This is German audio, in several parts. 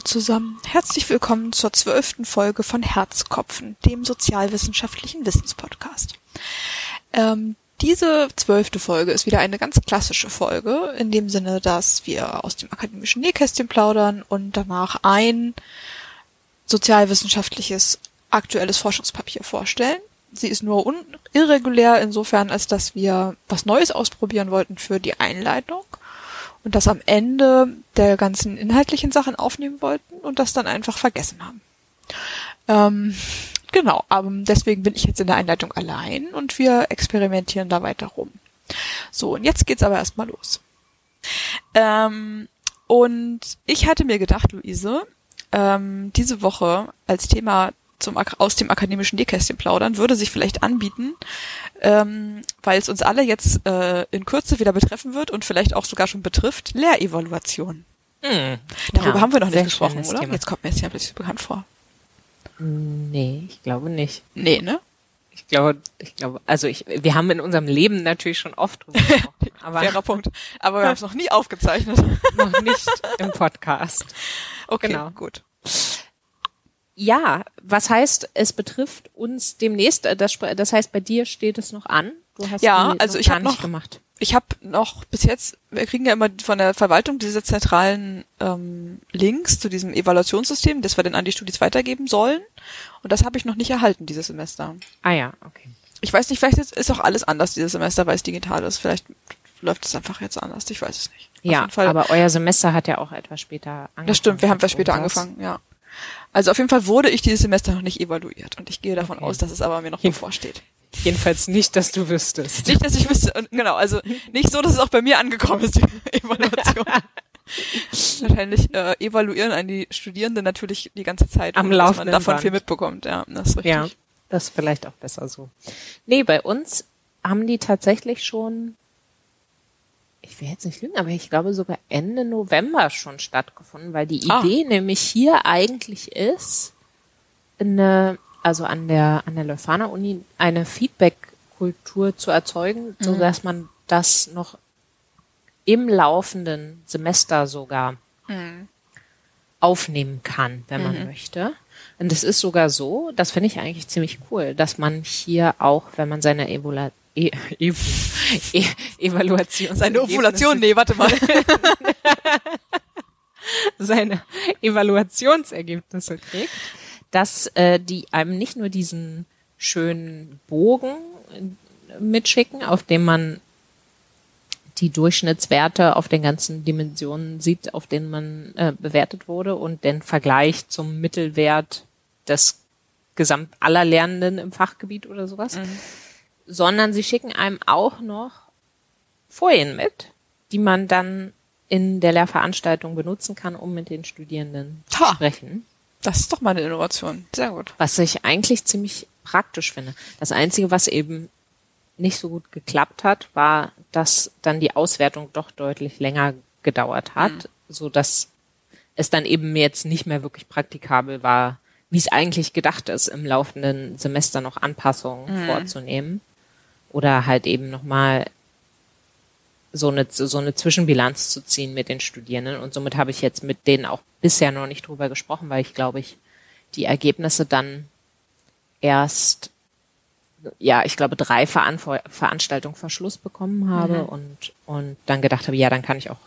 Hallo zusammen, herzlich willkommen zur zwölften Folge von Herzkopfen, dem sozialwissenschaftlichen Wissenspodcast. Ähm, diese zwölfte Folge ist wieder eine ganz klassische Folge, in dem Sinne, dass wir aus dem akademischen Nähkästchen plaudern und danach ein sozialwissenschaftliches aktuelles Forschungspapier vorstellen. Sie ist nur irregulär insofern, als dass wir was Neues ausprobieren wollten für die Einleitung und das am Ende der ganzen inhaltlichen Sachen aufnehmen wollten und das dann einfach vergessen haben. Ähm, genau, aber deswegen bin ich jetzt in der Einleitung allein und wir experimentieren da weiter rum. So, und jetzt geht's aber erstmal los. Ähm, und ich hatte mir gedacht, Luise, ähm, diese Woche als Thema zum, aus dem akademischen Nähkästchen plaudern, würde sich vielleicht anbieten, ähm, weil es uns alle jetzt äh, in Kürze wieder betreffen wird und vielleicht auch sogar schon betrifft, Lehrevaluation. Hm. Darüber ja, haben wir noch nicht gesprochen, oder? Thema. Jetzt kommt mir jetzt ja plötzlich bekannt vor. Nee, ich glaube nicht. Nee, ne? Ich glaube, ich glaube, also ich, wir haben in unserem Leben natürlich schon oft drüber gesprochen. aber Fairer Punkt. Aber wir haben es noch nie aufgezeichnet. noch nicht im Podcast. Okay, genau. gut. Ja, was heißt, es betrifft uns demnächst, äh, das, das heißt, bei dir steht es noch an. Du hast ja, also ich habe noch gemacht. Ich habe noch bis jetzt, wir kriegen ja immer von der Verwaltung diese zentralen ähm, Links zu diesem Evaluationssystem, das wir dann an die Studis weitergeben sollen. Und das habe ich noch nicht erhalten dieses Semester. Ah ja, okay. Ich weiß nicht, vielleicht ist auch alles anders dieses Semester, weil es digital ist. Vielleicht läuft es einfach jetzt anders. Ich weiß es nicht. Ja, aber euer Semester hat ja auch etwas später angefangen. Das stimmt, wir haben etwas später angefangen, ja. Also auf jeden Fall wurde ich dieses Semester noch nicht evaluiert und ich gehe davon okay. aus, dass es aber mir noch bevorsteht. Jedenfalls nicht, dass du wüsstest. Nicht, dass ich wüsste. Und genau, also nicht so, dass es auch bei mir angekommen ist, die Evaluation. Wahrscheinlich äh, evaluieren an die Studierenden natürlich die ganze Zeit, Am dass man davon Band. viel mitbekommt. Ja, das ist richtig. Ja, das ist vielleicht auch besser so. Nee, bei uns haben die tatsächlich schon ich will jetzt nicht lügen, aber ich glaube sogar Ende November schon stattgefunden, weil die ah. Idee nämlich hier eigentlich ist, eine, also an der, an der Leuphana Uni eine Feedback-Kultur zu erzeugen, mhm. so dass man das noch im laufenden Semester sogar mhm. aufnehmen kann, wenn man mhm. möchte. Und es ist sogar so, das finde ich eigentlich ziemlich cool, dass man hier auch, wenn man seine Evaluation E e e Evaluation. Seine Ovulation, nee, warte mal. seine Evaluationsergebnisse kriegt, dass äh, die einem nicht nur diesen schönen Bogen mitschicken, auf dem man die Durchschnittswerte auf den ganzen Dimensionen sieht, auf denen man äh, bewertet wurde und den Vergleich zum Mittelwert des Gesamt aller Lernenden im Fachgebiet oder sowas, mhm sondern sie schicken einem auch noch Folien mit, die man dann in der Lehrveranstaltung benutzen kann, um mit den Studierenden zu sprechen. Das ist doch mal eine Innovation. Sehr gut. Was ich eigentlich ziemlich praktisch finde. Das Einzige, was eben nicht so gut geklappt hat, war, dass dann die Auswertung doch deutlich länger gedauert hat, mhm. so dass es dann eben jetzt nicht mehr wirklich praktikabel war, wie es eigentlich gedacht ist, im laufenden Semester noch Anpassungen mhm. vorzunehmen oder halt eben nochmal so eine, so eine Zwischenbilanz zu ziehen mit den Studierenden. Und somit habe ich jetzt mit denen auch bisher noch nicht drüber gesprochen, weil ich glaube ich die Ergebnisse dann erst, ja, ich glaube drei Veran Veranstaltungen Verschluss bekommen habe mhm. und, und dann gedacht habe, ja, dann kann ich auch,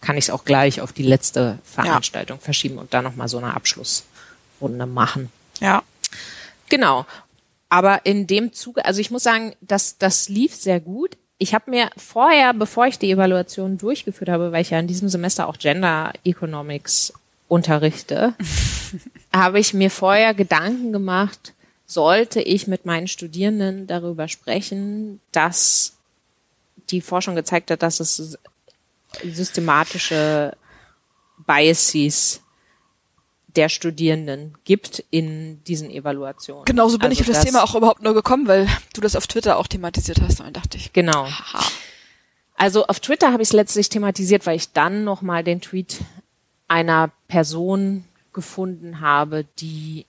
kann ich es auch gleich auf die letzte Veranstaltung ja. verschieben und da nochmal so eine Abschlussrunde machen. Ja. Genau. Aber in dem Zuge, also ich muss sagen, das, das lief sehr gut. Ich habe mir vorher, bevor ich die Evaluation durchgeführt habe, weil ich ja in diesem Semester auch Gender Economics unterrichte, habe ich mir vorher Gedanken gemacht, sollte ich mit meinen Studierenden darüber sprechen, dass die Forschung gezeigt hat, dass es systematische Biases der Studierenden gibt in diesen Evaluationen. Genau, so bin also ich auf das, das, Thema auch überhaupt nur gekommen, weil du das auf Twitter auch thematisiert hast und dann dachte ich. Genau. Haha. Also auf Twitter habe ich es letztlich thematisiert, weil ich dann nochmal den Tweet einer Person gefunden habe, die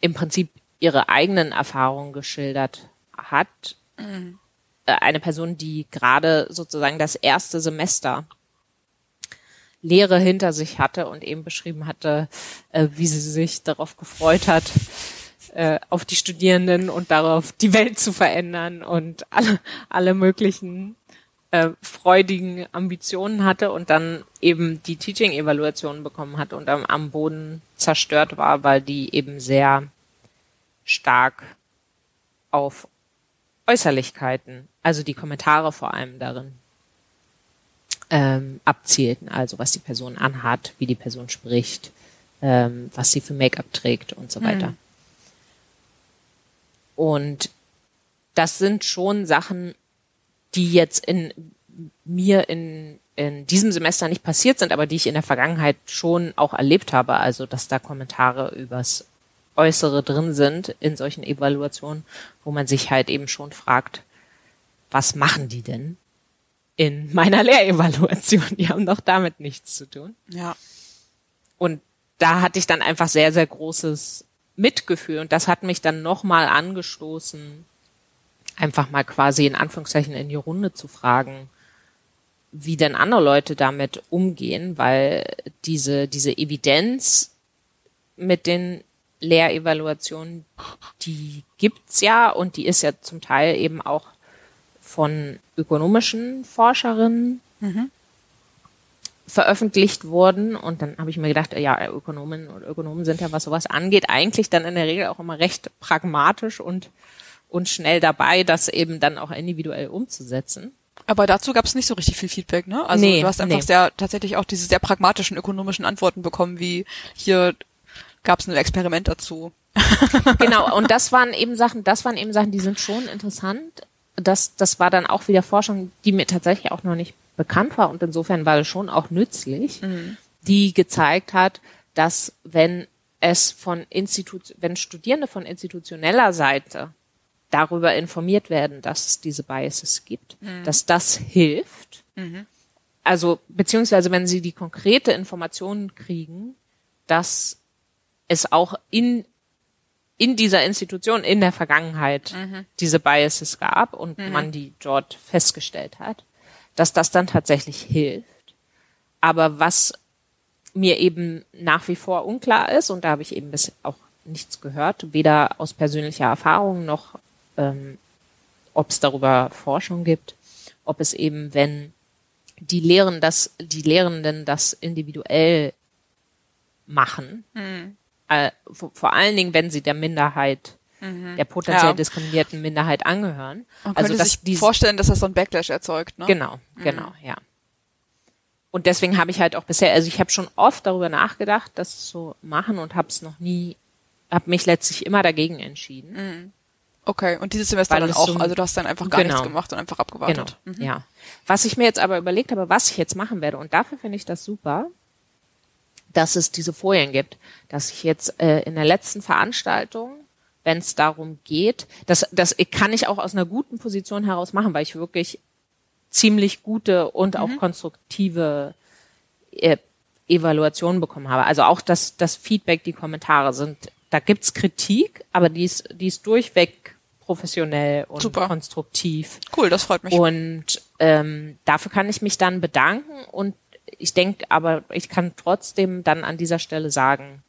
im Prinzip ihre eigenen Erfahrungen geschildert hat. Mhm. Äh, eine Person, die gerade sozusagen das erste Semester Lehre hinter sich hatte und eben beschrieben hatte, äh, wie sie sich darauf gefreut hat, äh, auf die Studierenden und darauf die Welt zu verändern und alle, alle möglichen äh, freudigen Ambitionen hatte und dann eben die Teaching-Evaluation bekommen hat und am, am Boden zerstört war, weil die eben sehr stark auf Äußerlichkeiten, also die Kommentare vor allem darin, ähm, abzielten, also was die Person anhat, wie die Person spricht, ähm, was sie für Make-up trägt und so weiter. Mhm. Und das sind schon Sachen, die jetzt in mir in, in diesem Semester nicht passiert sind, aber die ich in der Vergangenheit schon auch erlebt habe. Also, dass da Kommentare übers Äußere drin sind in solchen Evaluationen, wo man sich halt eben schon fragt, was machen die denn in meiner Lehrevaluation? Die haben doch damit nichts zu tun. Ja. Und da hatte ich dann einfach sehr, sehr großes Mitgefühl und das hat mich dann nochmal angestoßen, einfach mal quasi in Anführungszeichen in die Runde zu fragen, wie denn andere Leute damit umgehen, weil diese, diese Evidenz mit den Lehrevaluationen, die gibt's ja und die ist ja zum Teil eben auch von ökonomischen Forscherinnen mhm. veröffentlicht worden. Und dann habe ich mir gedacht, ja, Ökonomen und Ökonomen sind ja, was sowas angeht, eigentlich dann in der Regel auch immer recht pragmatisch und, und schnell dabei, das eben dann auch individuell umzusetzen. Aber dazu gab es nicht so richtig viel Feedback, ne? Also nee, du hast einfach nee. sehr tatsächlich auch diese sehr pragmatischen ökonomischen Antworten bekommen, wie hier gab es ein Experiment dazu. genau, und das waren eben Sachen, das waren eben Sachen, die sind schon interessant. Das, das war dann auch wieder Forschung, die mir tatsächlich auch noch nicht bekannt war und insofern war das schon auch nützlich, mhm. die gezeigt hat, dass wenn es von Institut, wenn Studierende von institutioneller Seite darüber informiert werden, dass es diese Biases gibt, mhm. dass das hilft. Mhm. Also, beziehungsweise wenn sie die konkrete Informationen kriegen, dass es auch in, in dieser Institution in der Vergangenheit mhm. diese Biases gab und mhm. man die dort festgestellt hat, dass das dann tatsächlich hilft. Aber was mir eben nach wie vor unklar ist, und da habe ich eben bis auch nichts gehört, weder aus persönlicher Erfahrung noch ähm, ob es darüber Forschung gibt, ob es eben, wenn die Lehren das, die Lehrenden das individuell machen, mhm. Äh, vor, allen Dingen, wenn sie der Minderheit, mhm. der potenziell ja. diskriminierten Minderheit angehören. Man also könnte sich dies, vorstellen, dass das so ein Backlash erzeugt, ne? Genau, mhm. genau, ja. Und deswegen habe ich halt auch bisher, also ich habe schon oft darüber nachgedacht, das zu machen und habe es noch nie, habe mich letztlich immer dagegen entschieden. Mhm. Okay, und dieses Semester dann auch, so also du hast dann einfach gar genau. nichts gemacht und einfach abgewartet. Genau, mhm. ja. Was ich mir jetzt aber überlegt habe, was ich jetzt machen werde, und dafür finde ich das super, dass es diese Folien gibt, dass ich jetzt äh, in der letzten Veranstaltung, wenn es darum geht, das, das kann ich auch aus einer guten Position heraus machen, weil ich wirklich ziemlich gute und mhm. auch konstruktive äh, Evaluationen bekommen habe. Also auch das, das Feedback, die Kommentare sind, da gibt's Kritik, aber die ist, die ist durchweg professionell und Super. konstruktiv. Cool, das freut mich. Und ähm, dafür kann ich mich dann bedanken und ich denke aber, ich kann trotzdem dann an dieser Stelle sagen,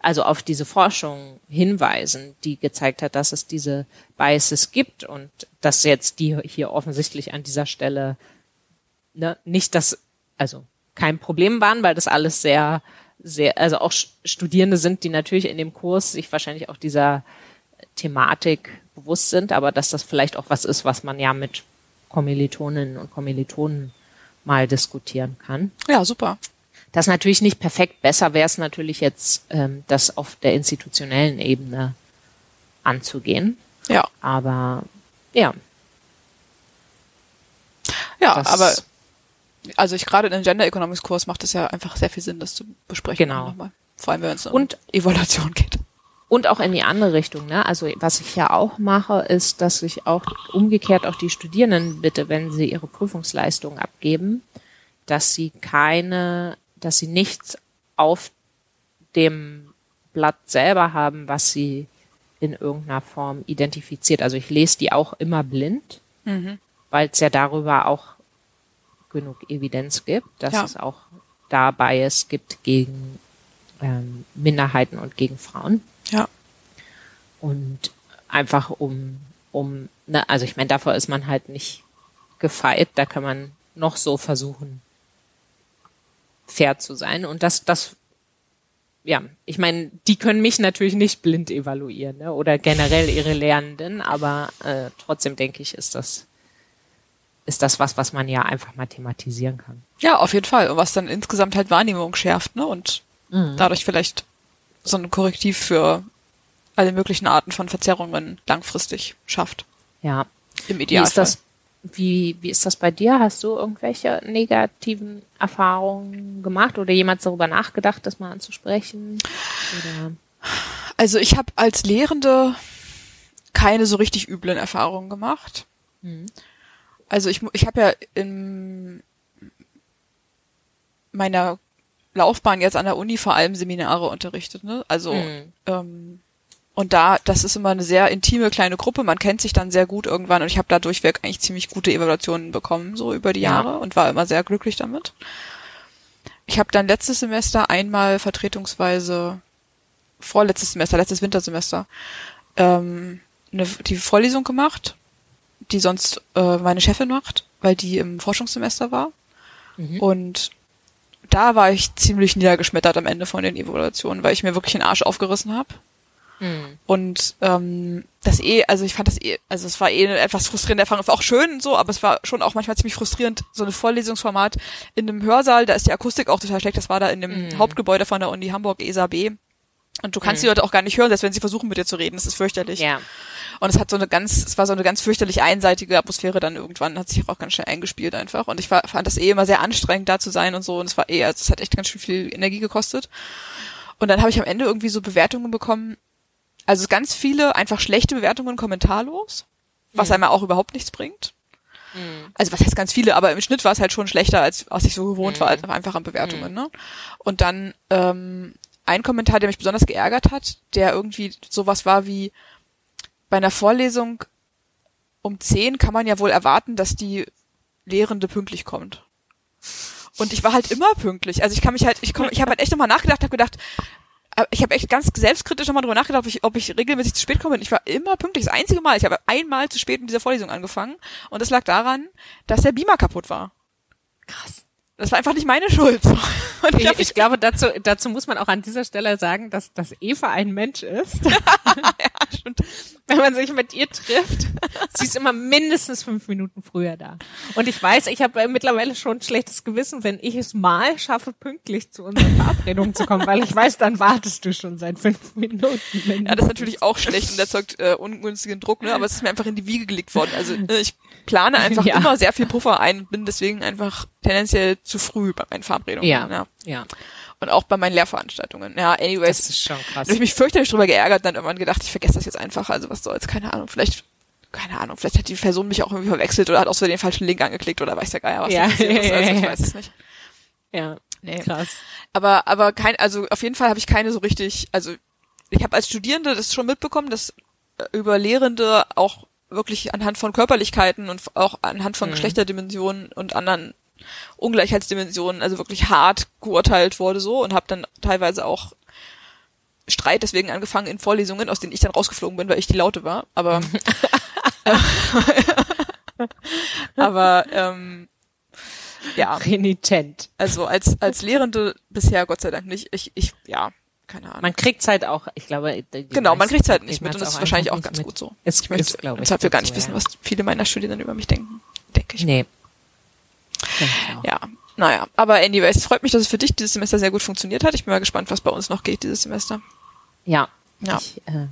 also auf diese Forschung hinweisen, die gezeigt hat, dass es diese Biases gibt und dass jetzt die hier offensichtlich an dieser Stelle ne, nicht das, also kein Problem waren, weil das alles sehr, sehr, also auch Studierende sind, die natürlich in dem Kurs sich wahrscheinlich auch dieser Thematik bewusst sind, aber dass das vielleicht auch was ist, was man ja mit Kommilitoninnen und Kommilitonen mal diskutieren kann. Ja, super. Das natürlich nicht perfekt. Besser wäre es natürlich jetzt, ähm, das auf der institutionellen Ebene anzugehen. Ja. Aber ja. Ja, das aber also ich gerade in einem Gender Economics Kurs macht es ja einfach sehr viel Sinn, das zu besprechen. Genau. Vor allem, wenn es um und, Evaluation geht. Und auch in die andere Richtung. Ne? Also was ich ja auch mache, ist, dass ich auch umgekehrt auch die Studierenden bitte, wenn sie ihre Prüfungsleistung abgeben, dass sie keine, dass sie nichts auf dem Blatt selber haben, was sie in irgendeiner Form identifiziert. Also ich lese die auch immer blind, mhm. weil es ja darüber auch genug Evidenz gibt, dass ja. es auch da Bias gibt gegen ähm, Minderheiten und gegen Frauen. Ja. Und einfach um, um, ne, also ich meine, davor ist man halt nicht gefeit, da kann man noch so versuchen, fair zu sein. Und das, das, ja, ich meine, die können mich natürlich nicht blind evaluieren, ne? oder generell ihre Lernenden, aber äh, trotzdem denke ich, ist das, ist das was, was man ja einfach mal thematisieren kann. Ja, auf jeden Fall. Und was dann insgesamt halt Wahrnehmung schärft, ne? Und Mhm. dadurch vielleicht so ein Korrektiv für alle möglichen Arten von Verzerrungen langfristig schafft. Ja. Im Wie Idealfall. ist das, wie, wie ist das bei dir? Hast du irgendwelche negativen Erfahrungen gemacht oder jemals darüber nachgedacht, das mal anzusprechen? Oder? Also ich habe als Lehrende keine so richtig üblen Erfahrungen gemacht. Mhm. Also ich, ich habe ja in meiner Laufbahn jetzt an der Uni vor allem Seminare unterrichtet, ne? Also Mhm. ähm, und da, das ist immer eine sehr intime kleine Gruppe. Man kennt sich dann sehr gut irgendwann und ich habe da durchweg eigentlich ziemlich gute Evaluationen bekommen so über die Ja. Jahre und war immer sehr glücklich damit. Ich habe dann letztes Semester einmal vertretungsweise vorletztes Semester, letztes Wintersemester ähm, eine, die Vorlesung gemacht, die sonst äh, meine Chefin macht, weil die im Forschungssemester war. Mhm. Und da war ich ziemlich niedergeschmettert am Ende von den Evaluationen, weil ich mir wirklich den Arsch aufgerissen habe. Mhm. Und ähm, das eh, also ich fand das eh, also es war eh eine etwas frustrierende Erfahrung. Es war auch schön und so, aber es war schon auch manchmal ziemlich frustrierend, so ein Vorlesungsformat in einem Hörsaal, da ist die Akustik auch total schlecht. Das war da in dem Mhm. Hauptgebäude von der Uni Hamburg, ESA B. Und du kannst Mhm. die Leute auch gar nicht hören, selbst wenn sie versuchen mit dir zu reden. Das ist fürchterlich. Ja. Und es hat so eine ganz, es war so eine ganz fürchterlich einseitige Atmosphäre dann irgendwann, hat sich auch ganz schnell eingespielt einfach. Und ich war, fand das eh immer sehr anstrengend, da zu sein und so. Und es war eh, also es hat echt ganz schön viel Energie gekostet. Und dann habe ich am Ende irgendwie so Bewertungen bekommen, also ganz viele einfach schlechte Bewertungen kommentarlos, was Mhm. einem auch überhaupt nichts bringt. Mhm. Also was heißt ganz viele, aber im Schnitt war es halt schon schlechter, als was ich so gewohnt war, Mhm. also einfach an Bewertungen. Ne? Und dann ähm, ein Kommentar, der mich besonders geärgert hat, der irgendwie sowas war wie bei einer Vorlesung um 10 kann man ja wohl erwarten, dass die Lehrende pünktlich kommt. Und ich war halt immer pünktlich. Also ich kann mich halt, ich komm, ich habe halt echt nochmal nachgedacht, habe gedacht, äh, ich habe echt ganz selbstkritisch nochmal drüber nachgedacht, ob ich, ob ich regelmäßig zu spät komme. Und ich war immer pünktlich. Das einzige Mal. Ich habe einmal zu spät in dieser Vorlesung angefangen. Und das lag daran, dass der Beamer kaputt war. Krass. Das war einfach nicht meine Schuld. Und Ich, hab ich glaube, dazu, dazu muss man auch an dieser Stelle sagen, dass, dass Eva ein Mensch ist. ja, stimmt. Wenn man sich mit ihr trifft, sie ist immer mindestens fünf Minuten früher da. Und ich weiß, ich habe mittlerweile schon ein schlechtes Gewissen, wenn ich es mal schaffe, pünktlich zu unseren Verabredungen zu kommen, weil ich weiß, dann wartest du schon seit fünf Minuten. Ja, das ist natürlich auch schlecht und erzeugt äh, ungünstigen Druck, ne? Aber es ist mir einfach in die Wiege gelegt worden. Also äh, ich plane einfach Ja. immer sehr viel Puffer ein und bin deswegen einfach tendenziell zu früh bei meinen Verabredungen. Ja. ja. Ja, Und auch bei meinen Lehrveranstaltungen. Ja, anyways. das ist schon krass. habe ich mich fürchterlich drüber geärgert und dann irgendwann gedacht, ich vergesse das jetzt einfach. Also was soll's, keine Ahnung. Vielleicht, keine Ahnung, vielleicht hat die Person mich auch irgendwie verwechselt oder hat aus Versehen den falschen Link angeklickt oder weiß der Geier, was Ja. da passiert ist. Also ich weiß es nicht. Ja, Nee. krass. Aber, aber kein, also auf jeden Fall habe ich keine so richtig, also ich habe als Studierende das schon mitbekommen, dass äh, über Lehrende auch wirklich anhand von Körperlichkeiten und auch anhand von Mhm. Geschlechterdimensionen und anderen Ungleichheitsdimensionen, also wirklich hart geurteilt wurde so und habe dann teilweise auch Streit deswegen angefangen in Vorlesungen, aus denen ich dann rausgeflogen bin, weil ich die Laute war. Aber aber ähm, ja, Renitent. also als als Lehrende bisher Gott sei Dank nicht. Ich ich ja keine Ahnung. Man kriegt's halt auch, ich glaube, genau, man kriegt's halt nicht mit und das ist wahrscheinlich auch ganz nicht gut so. Es Ich möchte ist, glaube ich, deshalb gut gar nicht so, wissen, ja. was viele meiner Studierenden über mich denken. Denke ich. Nee. Auch. Ja, naja. Aber anyways, es freut mich, dass es für dich dieses Semester sehr gut funktioniert hat. Ich bin mal gespannt, was bei uns noch geht dieses Semester. Ja. Ja. Ich äh,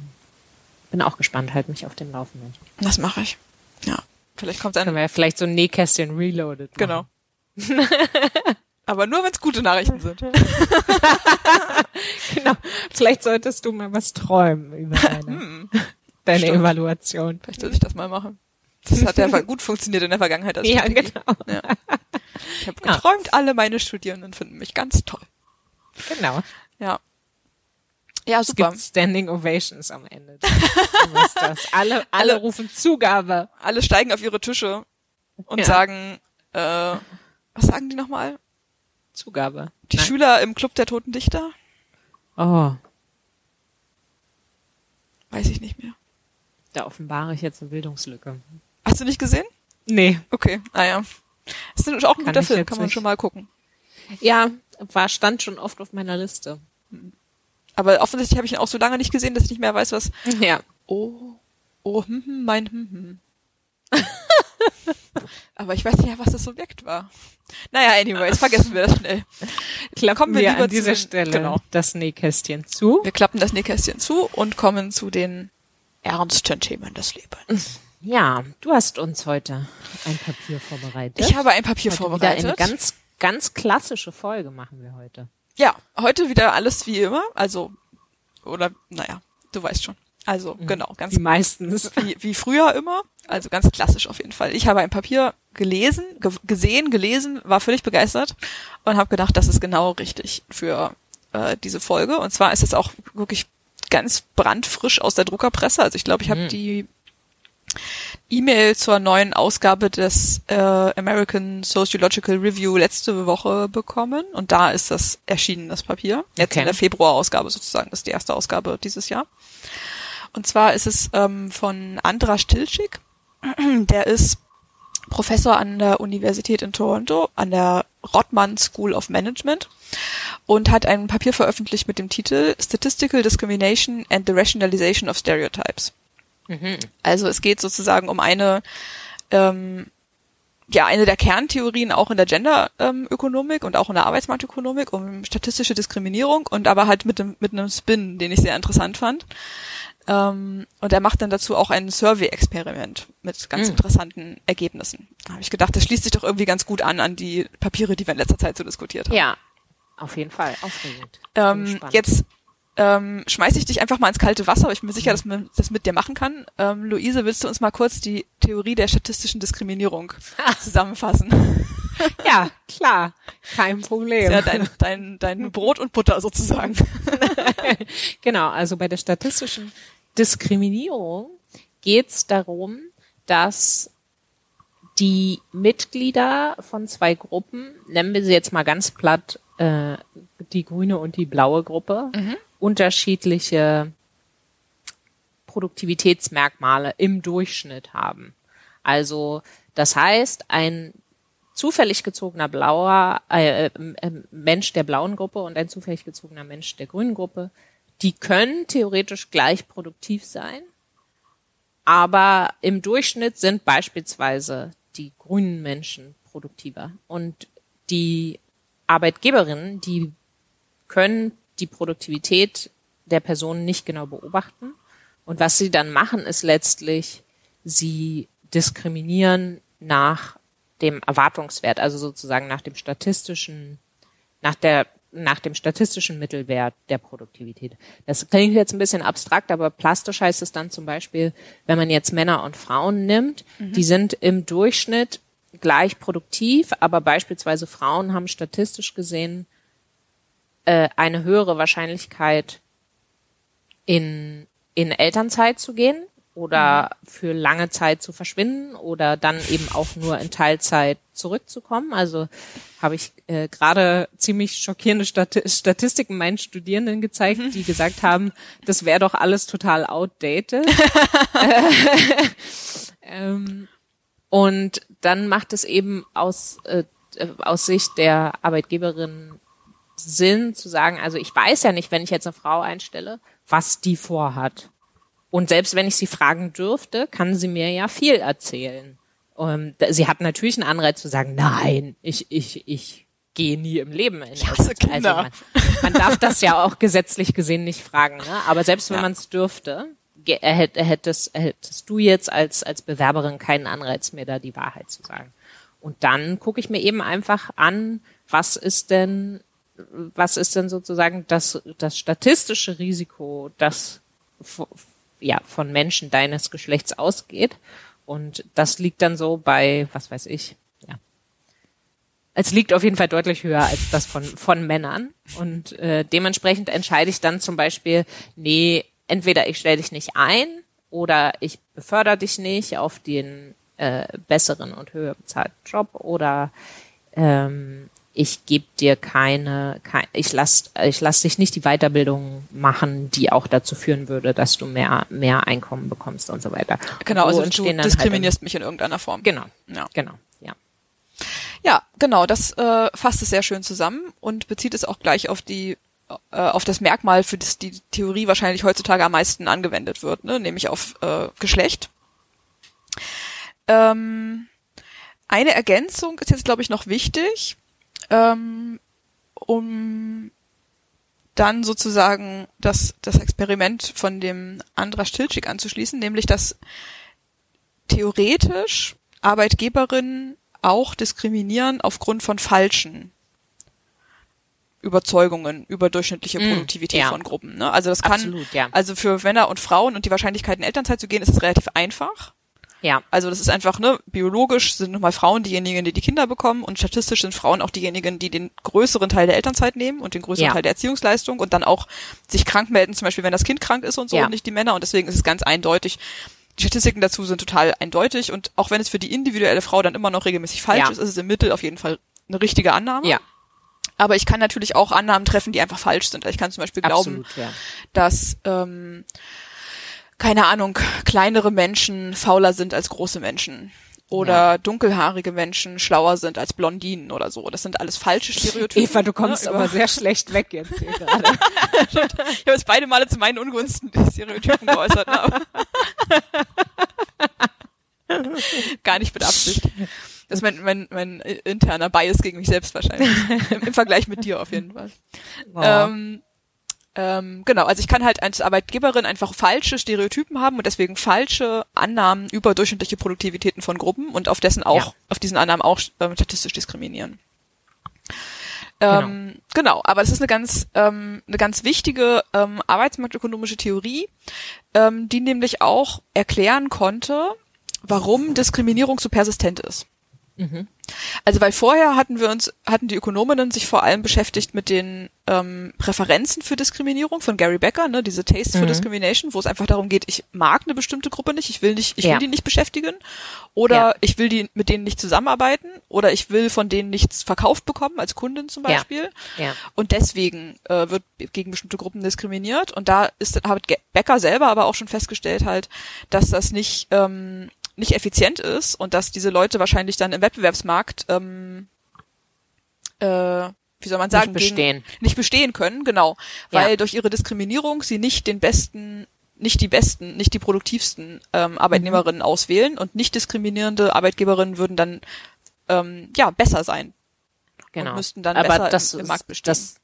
bin auch gespannt, halt mich auf dem Laufenden. Das mache ich. Ja. Vielleicht kommt Können wir ja vielleicht so ein Nähkästchen reloaded machen. Genau. Aber nur, wenn es gute Nachrichten sind. genau. Vielleicht solltest du mal was träumen über deine, Hm, deine. Evaluation. vielleicht sollte ich das mal machen. Das hat ja gut funktioniert in der Vergangenheit. Als Ja, Strategie. genau. Ja. Ich habe Ja. geträumt, alle meine Studierenden finden mich ganz toll. Genau. Ja. Ja, Es super. gibt Standing Ovations am Ende Semesters. Alle, alle rufen Zugabe. Alle steigen auf ihre Tische und Ja. sagen, äh, was sagen die nochmal? Zugabe. Die Nein. Schüler im Club der Toten Dichter? Oh, Weiß ich nicht mehr. da offenbare ich jetzt eine Bildungslücke. Hast du nicht gesehen? Nee. Okay, naja. Das ist auch ein Kann guter Film, kann man nicht. schon mal gucken. Ja, war, stand schon oft auf meiner Liste. Aber offensichtlich habe ich ihn auch so lange nicht gesehen, dass ich nicht mehr weiß, was. Ja. Oh, oh, hm, hm, mein, hm, hm. Aber ich weiß nicht was das Objekt war. Naja, anyways, vergessen wir das schnell. Klappen Kommen wir wir, lieber an zu dieser den- Stelle genau. das Nähkästchen zu. Wir klappen das Nähkästchen zu und kommen zu den ernsten Themen des Lebens. Ja, du hast uns heute ein Papier vorbereitet. Ich habe ein Papier heute vorbereitet. Wieder eine ganz, ganz klassische Folge machen wir heute. Ja, heute wieder alles wie immer. Also, oder, naja, du weißt schon. Also, genau, ganz Wie meistens. wie, wie früher immer. Also ganz klassisch auf jeden Fall. Ich habe ein Papier gelesen, ge gesehen, gelesen, war völlig begeistert und habe gedacht, das ist genau richtig für äh, diese Folge. Und zwar ist es auch wirklich ganz brandfrisch aus der Druckerpresse. Also ich glaube, ich habe Mhm. die E-Mail zur neuen Ausgabe des äh, American Sociological Review letzte Woche bekommen und da ist das erschienen, das Papier. Jetzt Okay. in der Februarausgabe sozusagen, das ist die erste Ausgabe dieses Jahr. Und zwar ist es ähm, von Andras Tilschik, der ist Professor an der Universität in Toronto, an der Rottman School of Management und hat ein Papier veröffentlicht mit dem Titel Statistical Discrimination and the Rationalization of Stereotypes. Mhm. Also es geht sozusagen um eine, ähm, ja, eine der Kerntheorien auch in der Gender-Ökonomik und auch in der Arbeitsmarktökonomik, um statistische Diskriminierung und aber halt mit einem, mit einem Spin, den ich sehr interessant fand. Ähm, und er macht dann dazu auch ein Survey-Experiment mit ganz Mhm. interessanten Ergebnissen. Da habe ich gedacht, das schließt sich doch irgendwie ganz gut an an die Papiere, die wir in letzter Zeit so diskutiert haben. Ja, auf jeden Fall. Aufregend. Ähm, jetzt ähm, schmeiße ich dich einfach mal ins kalte Wasser, aber ich bin mir sicher, dass man das mit dir machen kann. Ähm, Luise, willst du uns mal kurz die Theorie der statistischen Diskriminierung zusammenfassen? Ja, klar. Kein Problem. ja, dein, dein, dein Brot und Butter sozusagen. Genau, also bei der statistischen Diskriminierung geht es darum, dass die Mitglieder von zwei Gruppen, nennen wir sie jetzt mal ganz platt, äh, die grüne und die blaue Gruppe, unterschiedliche Produktivitätsmerkmale im Durchschnitt haben. Also das heißt, ein zufällig gezogener blauer äh, äh, äh, Mensch der blauen Gruppe und ein zufällig gezogener Mensch der grünen Gruppe, die können theoretisch gleich produktiv sein, aber im Durchschnitt sind beispielsweise die grünen Menschen produktiver und die Arbeitgeberinnen, die können die Produktivität der Person nicht genau beobachten und was sie dann machen, ist letztlich, sie diskriminieren nach dem Erwartungswert, also sozusagen nach dem statistischen, nach der, nach dem statistischen Mittelwert der Produktivität. Das klingt jetzt ein bisschen abstrakt, aber plastisch heißt es dann zum Beispiel, wenn man jetzt Männer und Frauen nimmt, die sind im Durchschnitt gleich produktiv, aber beispielsweise Frauen haben statistisch gesehen äh, eine höhere Wahrscheinlichkeit, in, in Elternzeit zu gehen oder für lange Zeit zu verschwinden oder dann eben auch nur in Teilzeit zurückzukommen. Also habe ich äh, gerade ziemlich schockierende Stati Statistiken meinen Studierenden gezeigt, die gesagt haben, das wäre doch alles total outdated. ähm, und dann macht es eben aus, äh, aus Sicht der Arbeitgeberin Sinn zu sagen, also ich weiß ja nicht, wenn ich jetzt eine Frau einstelle, was die vorhat. Und selbst wenn ich sie fragen dürfte, kann sie mir ja viel erzählen. Und sie hat natürlich einen Anreiz zu sagen, nein, ich, ich, ich gehe nie im Leben in Ich hasse. Kinder. Also man, man darf das ja auch gesetzlich gesehen nicht fragen. Ne? Aber selbst wenn Ja. man es dürfte, hättest, hättest du jetzt als, als Bewerberin keinen Anreiz mehr, da die Wahrheit zu sagen. Und dann gucke ich mir eben einfach an, was ist denn, was ist denn sozusagen das, das statistische Risiko, das ja, von Menschen deines Geschlechts ausgeht. Und das liegt dann so bei, was weiß ich, ja. Es liegt auf jeden Fall deutlich höher als das von, von Männern. Und äh, dementsprechend entscheide ich dann zum Beispiel, nee, entweder ich stelle dich nicht ein oder ich befördere dich nicht auf den äh, besseren und höher bezahlten Job oder ähm, ich gebe dir keine, kein, ich lass, ich lass dich nicht die Weiterbildung machen, die auch dazu führen würde, dass du mehr, mehr Einkommen bekommst und so weiter. Genau, so also du diskriminierst halt mich in irgendeiner Form. Genau, ja. genau, ja. Ja, genau, das äh, fasst es sehr schön zusammen und bezieht es auch gleich auf die äh, auf das Merkmal, für das die Theorie wahrscheinlich heutzutage am meisten angewendet wird, ne? nämlich auf äh, Geschlecht. Ähm, eine Ergänzung ist jetzt, glaube ich, noch wichtig ähm, um dann sozusagen das, das Experiment von dem Andra Stilczyk anzuschließen, nämlich dass theoretisch Arbeitgeberinnen auch diskriminieren aufgrund von falschen Überzeugungen über durchschnittliche mm, Produktivität ja. von Gruppen. Ne? Also das kann, Absolut, ja. also für Männer und Frauen und die Wahrscheinlichkeit in Elternzeit zu gehen, ist es relativ einfach. Ja. Also das ist einfach, ne, biologisch sind nochmal Frauen diejenigen, die die Kinder bekommen und statistisch sind Frauen auch diejenigen, die den größeren Teil der Elternzeit nehmen und den größeren ja. Teil der Erziehungsleistung und dann auch sich krank melden, zum Beispiel wenn das Kind krank ist und so ja. und nicht die Männer und deswegen ist es ganz eindeutig. Die Statistiken dazu sind total eindeutig und auch wenn es für die individuelle Frau dann immer noch regelmäßig falsch ja. ist, ist es im Mittel auf jeden Fall eine richtige Annahme. Ja. Aber ich kann natürlich auch Annahmen treffen, die einfach falsch sind. Ich kann zum Beispiel glauben, Absolut, ja. dass ähm, keine Ahnung, kleinere Menschen fauler sind als große Menschen. Oder ja. dunkelhaarige Menschen schlauer sind als Blondinen oder so. Das sind alles falsche Stereotypen. Eva, du kommst ne, aber sehr schlecht weg jetzt hier gerade. ich habe jetzt beide Male zu meinen Ungunsten die Stereotypen geäußert. Ne? Gar nicht mit Absicht. Das ist mein, mein, mein interner Bias gegen mich selbst wahrscheinlich. Im, Vergleich mit dir auf jeden Fall. Wow. Ähm, ähm, genau, also ich kann halt als Arbeitgeberin einfach falsche Stereotypen haben und deswegen falsche Annahmen über durchschnittliche Produktivitäten von Gruppen und auf dessen auch, ja. auf diesen Annahmen auch äh, statistisch diskriminieren. Ähm, genau. genau, aber es ist eine ganz, ähm, eine ganz wichtige ähm, arbeitsmarktökonomische Theorie, ähm, die nämlich auch erklären konnte, warum Diskriminierung so persistent ist. Mhm. Also weil vorher hatten wir uns, hatten die Ökonominnen sich vor allem beschäftigt mit den ähm, Präferenzen für Diskriminierung von Gary Becker, ne, diese Tastes mhm. for Discrimination, wo es einfach darum geht, ich mag eine bestimmte Gruppe nicht, ich will nicht, ich ja. will die nicht beschäftigen oder ja. ich will die mit denen nicht zusammenarbeiten oder ich will von denen nichts verkauft bekommen als Kundin zum Beispiel. Ja. Ja. Und deswegen äh, wird gegen bestimmte Gruppen diskriminiert und da ist hat Becker selber aber auch schon festgestellt halt, dass das nicht ähm, nicht effizient ist und dass diese Leute wahrscheinlich dann im Wettbewerbsmarkt ähm, äh, wie soll man sagen, nicht bestehen, gegen, nicht bestehen können, genau, weil ja. durch ihre Diskriminierung sie nicht den besten, nicht die besten, nicht die produktivsten ähm, Arbeitnehmerinnen mhm. auswählen und nicht diskriminierende Arbeitgeberinnen würden dann ähm, ja besser sein genau. und müssten dann Aber besser das im, im Markt bestehen. Das,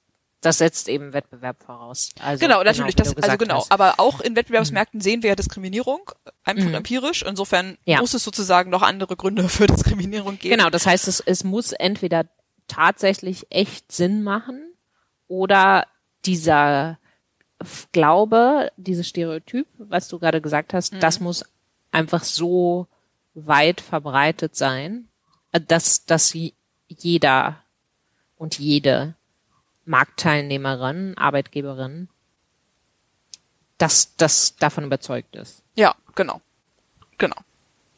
das setzt eben Wettbewerb voraus. Also, genau, natürlich, genau, das, also genau. Hast. Aber auch in Wettbewerbsmärkten mhm. sehen wir ja Diskriminierung, einfach mhm. empirisch. Insofern ja. muss es sozusagen noch andere Gründe für Diskriminierung geben. Genau, das heißt, es, es muss entweder tatsächlich echt Sinn machen oder dieser Glaube, dieses Stereotyp, was du gerade gesagt hast, mhm. das muss einfach so weit verbreitet sein, dass, dass jeder und jede Marktteilnehmerin, Arbeitgeberin, dass das davon überzeugt ist. Ja, genau. Genau.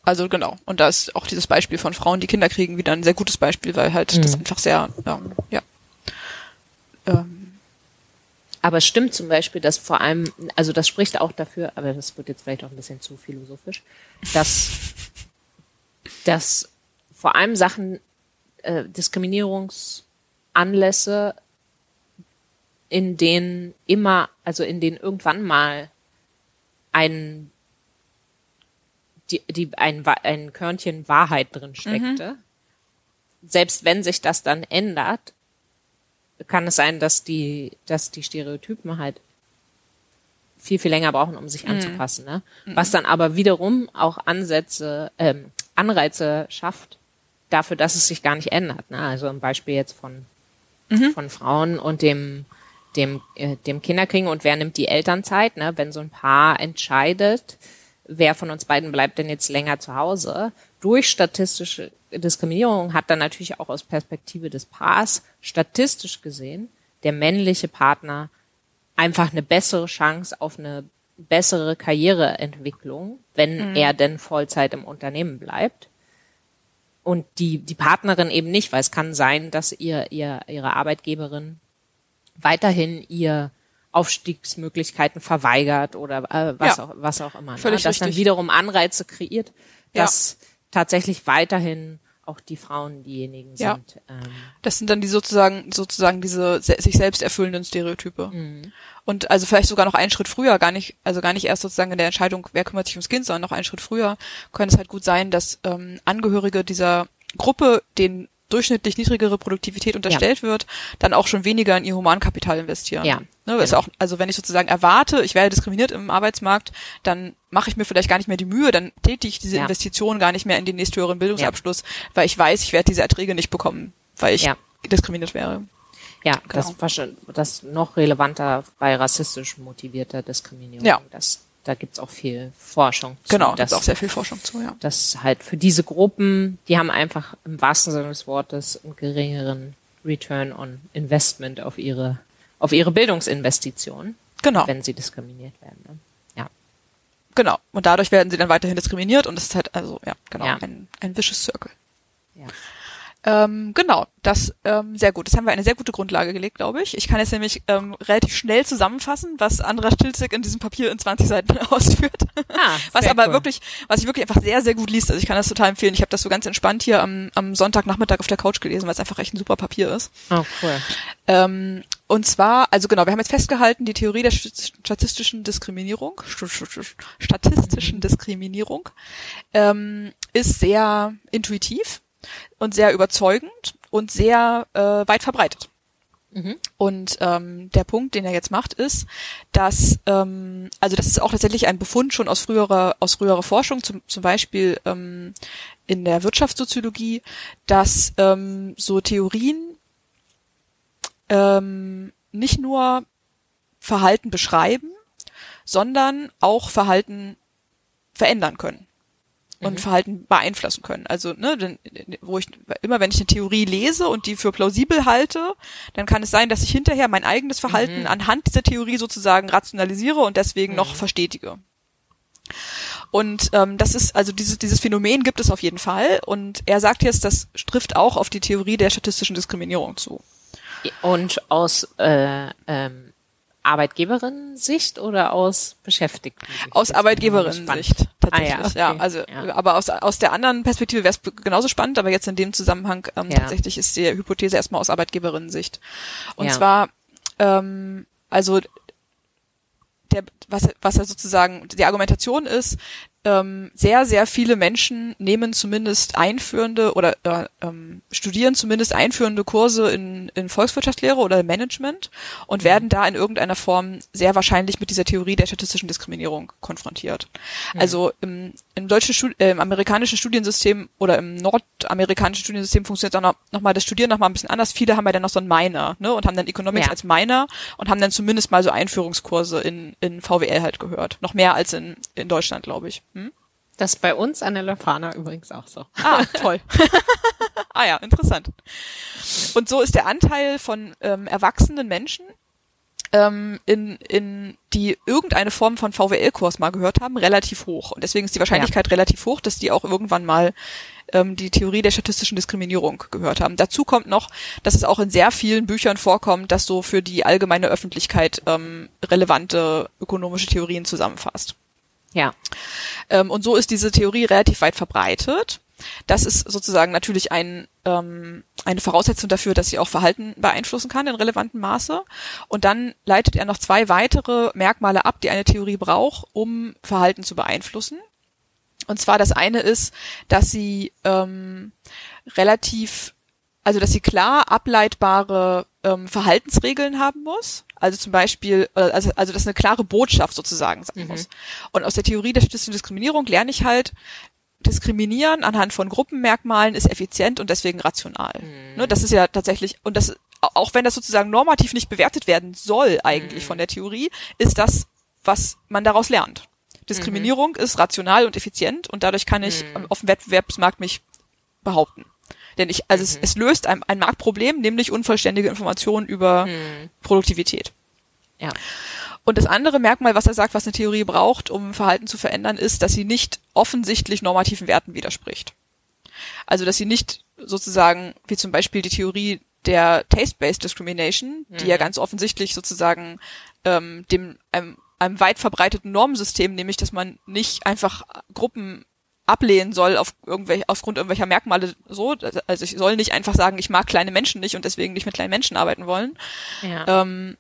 Also genau. Und da ist auch dieses Beispiel von Frauen, die Kinder kriegen, wieder ein sehr gutes Beispiel, weil halt mhm. das einfach sehr, ähm, ja. Ähm. Aber es stimmt zum Beispiel, dass vor allem, also das spricht auch dafür, aber das wird jetzt vielleicht auch ein bisschen zu philosophisch, dass, dass vor allem Sachen, äh, Diskriminierungsanlässe in denen immer, also in denen irgendwann mal ein, die, die, ein, ein Körnchen Wahrheit drin steckte. Mhm. Selbst wenn sich das dann ändert, kann es sein, dass die, dass die Stereotypen halt viel, viel länger brauchen, um sich mhm. anzupassen. Ne? Mhm. Was dann aber wiederum auch Ansätze, ähm, Anreize schafft dafür, dass es sich gar nicht ändert. Ne? Also ein Beispiel jetzt von, mhm. von Frauen und dem dem, äh, dem Kinderkriegen und wer nimmt die Elternzeit, ne? wenn so ein Paar entscheidet, wer von uns beiden bleibt denn jetzt länger zu Hause. Durch statistische Diskriminierung hat dann natürlich auch aus Perspektive des Paars statistisch gesehen der männliche Partner einfach eine bessere Chance auf eine bessere Karriereentwicklung, wenn mhm. er denn Vollzeit im Unternehmen bleibt. und die, die Partnerin eben nicht, weil es kann sein, dass ihr, ihr, ihre Arbeitgeberin weiterhin ihr Aufstiegsmöglichkeiten verweigert oder äh, was, Ja. auch, was auch immer. Ne? Völlig Dass dann richtig. wiederum Anreize kreiert, Ja. dass tatsächlich weiterhin auch die Frauen diejenigen Ja. sind. Ähm, Das sind dann die sozusagen, sozusagen diese se sich selbst erfüllenden Stereotype. Und also vielleicht sogar noch einen Schritt früher, gar nicht, also gar nicht erst sozusagen in der Entscheidung, wer kümmert sich ums Kind, sondern noch einen Schritt früher, könnte es halt gut sein, dass ähm, Angehörige dieser Gruppe, denen durchschnittlich niedrigere Produktivität unterstellt wird, dann auch schon weniger in ihr Humankapital investieren. Ja, Ne, ist genau. auch, also wenn ich sozusagen erwarte, ich werde diskriminiert im Arbeitsmarkt, dann mache ich mir vielleicht gar nicht mehr die Mühe, dann tätige ich diese Ja. Investition gar nicht mehr in den nächsthöheren Bildungsabschluss, weil ich weiß, ich werde diese Erträge nicht bekommen, weil ich Ja. diskriminiert wäre. Ja, Genau. das war schon das noch relevanter bei rassistisch motivierter Diskriminierung. Ja. Das, da gibt's auch viel Forschung zu. Genau, da ist auch sehr viel Forschung zu, ja. dass halt für diese Gruppen, die haben einfach im wahrsten Sinne des Wortes einen geringeren Return on Investment auf ihre, auf ihre Bildungsinvestition, Genau, wenn sie diskriminiert werden. Ne? Ja. genau. Und dadurch werden sie dann weiterhin diskriminiert und das ist halt, also, ja, genau, Ja. ein, ein vicious circle. ja. Ähm, genau, das ähm, sehr gut. Das haben wir eine sehr gute Grundlage gelegt, glaube ich. Ich kann jetzt nämlich ähm, relativ schnell zusammenfassen, was Andra Stilzig in diesem Papier in 20 Seiten ausführt. Ah, was aber cool. wirklich, was ich wirklich einfach sehr, sehr gut liest. Also ich kann das total empfehlen. Ich habe das so ganz entspannt hier am, am Sonntagnachmittag auf der Couch gelesen, weil es einfach echt ein super Papier ist. Oh, cool. Ähm, und zwar, also genau, wir haben jetzt festgehalten, die Theorie der st- statistischen Diskriminierung, st- st- st- statistischen Diskriminierung, ähm, ist sehr intuitiv und sehr überzeugend und sehr äh, weit verbreitet. Und ähm, der Punkt, den er jetzt macht, ist, dass ähm, also das ist auch tatsächlich ein Befund schon aus früherer aus früherer Forschung, zum, zum Beispiel ähm, in der Wirtschaftssoziologie, dass ähm, so Theorien ähm, nicht nur Verhalten beschreiben, sondern auch Verhalten verändern können und Verhalten beeinflussen können. Also, ne, denn, wo ich immer wenn ich eine Theorie lese und die für plausibel halte, dann kann es sein, dass ich hinterher mein eigenes Verhalten anhand dieser Theorie sozusagen rationalisiere und deswegen noch verstetige. Und ähm, das ist, also dieses, dieses Phänomen gibt es auf jeden Fall. Und er sagt jetzt, das trifft auch auf die Theorie der statistischen Diskriminierung zu. Und aus äh, ähm, Arbeitgeberin-Sicht oder aus Beschäftigten? Aus Arbeitgeberinnen-Sicht tatsächlich. Ah, ja, ja, okay. also Ja. aber aus, aus der anderen Perspektive wäre es genauso spannend, aber jetzt in dem Zusammenhang ähm, Ja. tatsächlich ist die Hypothese erstmal aus Arbeitgeberinnen-Sicht. Und Ja. zwar, ähm, also der, was, was er sozusagen, die Argumentation ist, ähm, sehr, sehr viele Menschen nehmen zumindest einführende oder äh, ähm, studieren zumindest einführende Kurse in, in Volkswirtschaftslehre oder Management und werden da in irgendeiner Form sehr wahrscheinlich mit dieser Theorie der statistischen Diskriminierung konfrontiert. Also im, im deutschen Stud äh, im amerikanischen Studiensystem oder im nordamerikanischen Studiensystem funktioniert auch noch, noch mal das Studieren noch mal ein bisschen anders. Viele haben ja dann noch so ein Minor, ne, und haben dann Economics Ja. als Minor und haben dann zumindest mal so Einführungskurse in, in VWL halt gehört. Noch mehr als in, in Deutschland, glaube ich. Hm? Das ist bei uns an der Lefana übrigens auch so. Ah, toll. ah ja, interessant. Und so ist der Anteil von ähm, erwachsenen Menschen, ähm, in, in die irgendeine Form von VWL-Kurs mal gehört haben, relativ hoch. Und deswegen ist die Wahrscheinlichkeit relativ hoch, dass die auch irgendwann mal ähm, die Theorie der statistischen Diskriminierung gehört haben. Dazu kommt noch, dass es auch in sehr vielen Büchern vorkommt, dass so für die allgemeine Öffentlichkeit ähm, relevante ökonomische Theorien zusammenfasst. Ja. Ähm, und so ist diese Theorie relativ weit verbreitet. Das ist sozusagen natürlich ein, ähm, eine Voraussetzung dafür, dass sie auch Verhalten beeinflussen kann in relevantem Maße. Und dann leitet er noch zwei weitere Merkmale ab, die eine Theorie braucht, um Verhalten zu beeinflussen. Und zwar das eine ist, dass sie ähm, relativ, also dass sie klar ableitbare ähm, Verhaltensregeln haben muss. Also zum Beispiel, also, also dass eine klare Botschaft sozusagen sein muss. Und aus der Theorie der statistischen Diskriminierung lerne ich halt, Diskriminieren anhand von Gruppenmerkmalen ist effizient und deswegen rational. Ne, das ist ja tatsächlich, und das, auch wenn das sozusagen normativ nicht bewertet werden soll eigentlich von der Theorie, ist das, was man daraus lernt. Diskriminierung ist rational und effizient und dadurch kann ich auf dem Wettbewerbsmarkt mich behaupten. Denn ich, also es, es löst ein, ein Marktproblem, nämlich unvollständige Informationen über Produktivität. Ja. Und das andere Merkmal, was er sagt, was eine Theorie braucht, um Verhalten zu verändern, ist, dass sie nicht offensichtlich normativen Werten widerspricht. Also, dass sie nicht sozusagen, wie zum Beispiel die Theorie der Taste-Based Discrimination, die ja ganz offensichtlich sozusagen ähm, dem einem, einem weit verbreiteten Normensystem, nämlich dass man nicht einfach Gruppen ablehnen soll auf irgendwelche, aufgrund irgendwelcher Merkmale so. Also ich soll nicht einfach sagen, ich mag kleine Menschen nicht und deswegen nicht mit kleinen Menschen arbeiten wollen. Ja. Ähm,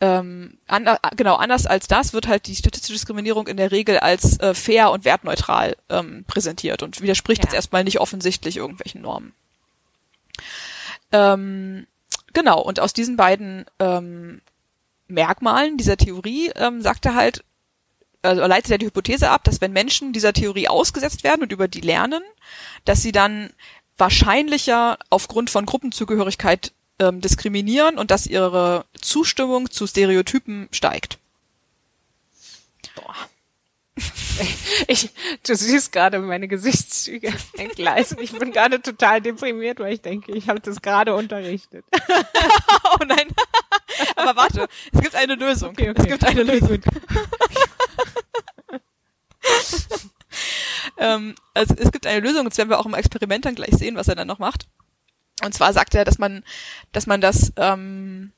ähm, an, genau, anders als das wird halt die statistische Diskriminierung in der Regel als äh, fair und wertneutral ähm, präsentiert und widerspricht Ja. jetzt erstmal nicht offensichtlich irgendwelchen Normen. Ähm, genau, und aus diesen beiden ähm, Merkmalen dieser Theorie ähm, sagt er halt, also leitet er die Hypothese ab, dass wenn Menschen dieser Theorie ausgesetzt werden und über die lernen, dass sie dann wahrscheinlicher aufgrund von Gruppenzugehörigkeit ähm, diskriminieren und dass ihre Zustimmung zu Stereotypen steigt. Boah. Ich, du siehst gerade meine Gesichtszüge entgleisen. Ich bin gerade total deprimiert, weil ich denke, ich habe das gerade unterrichtet. oh nein. Aber warte, es gibt eine Lösung. Okay, okay. Es gibt eine Lösung. ähm, also es gibt eine Lösung, das werden wir auch im Experiment dann gleich sehen, was er dann noch macht. Und zwar sagt er, dass man, dass man das, ähm,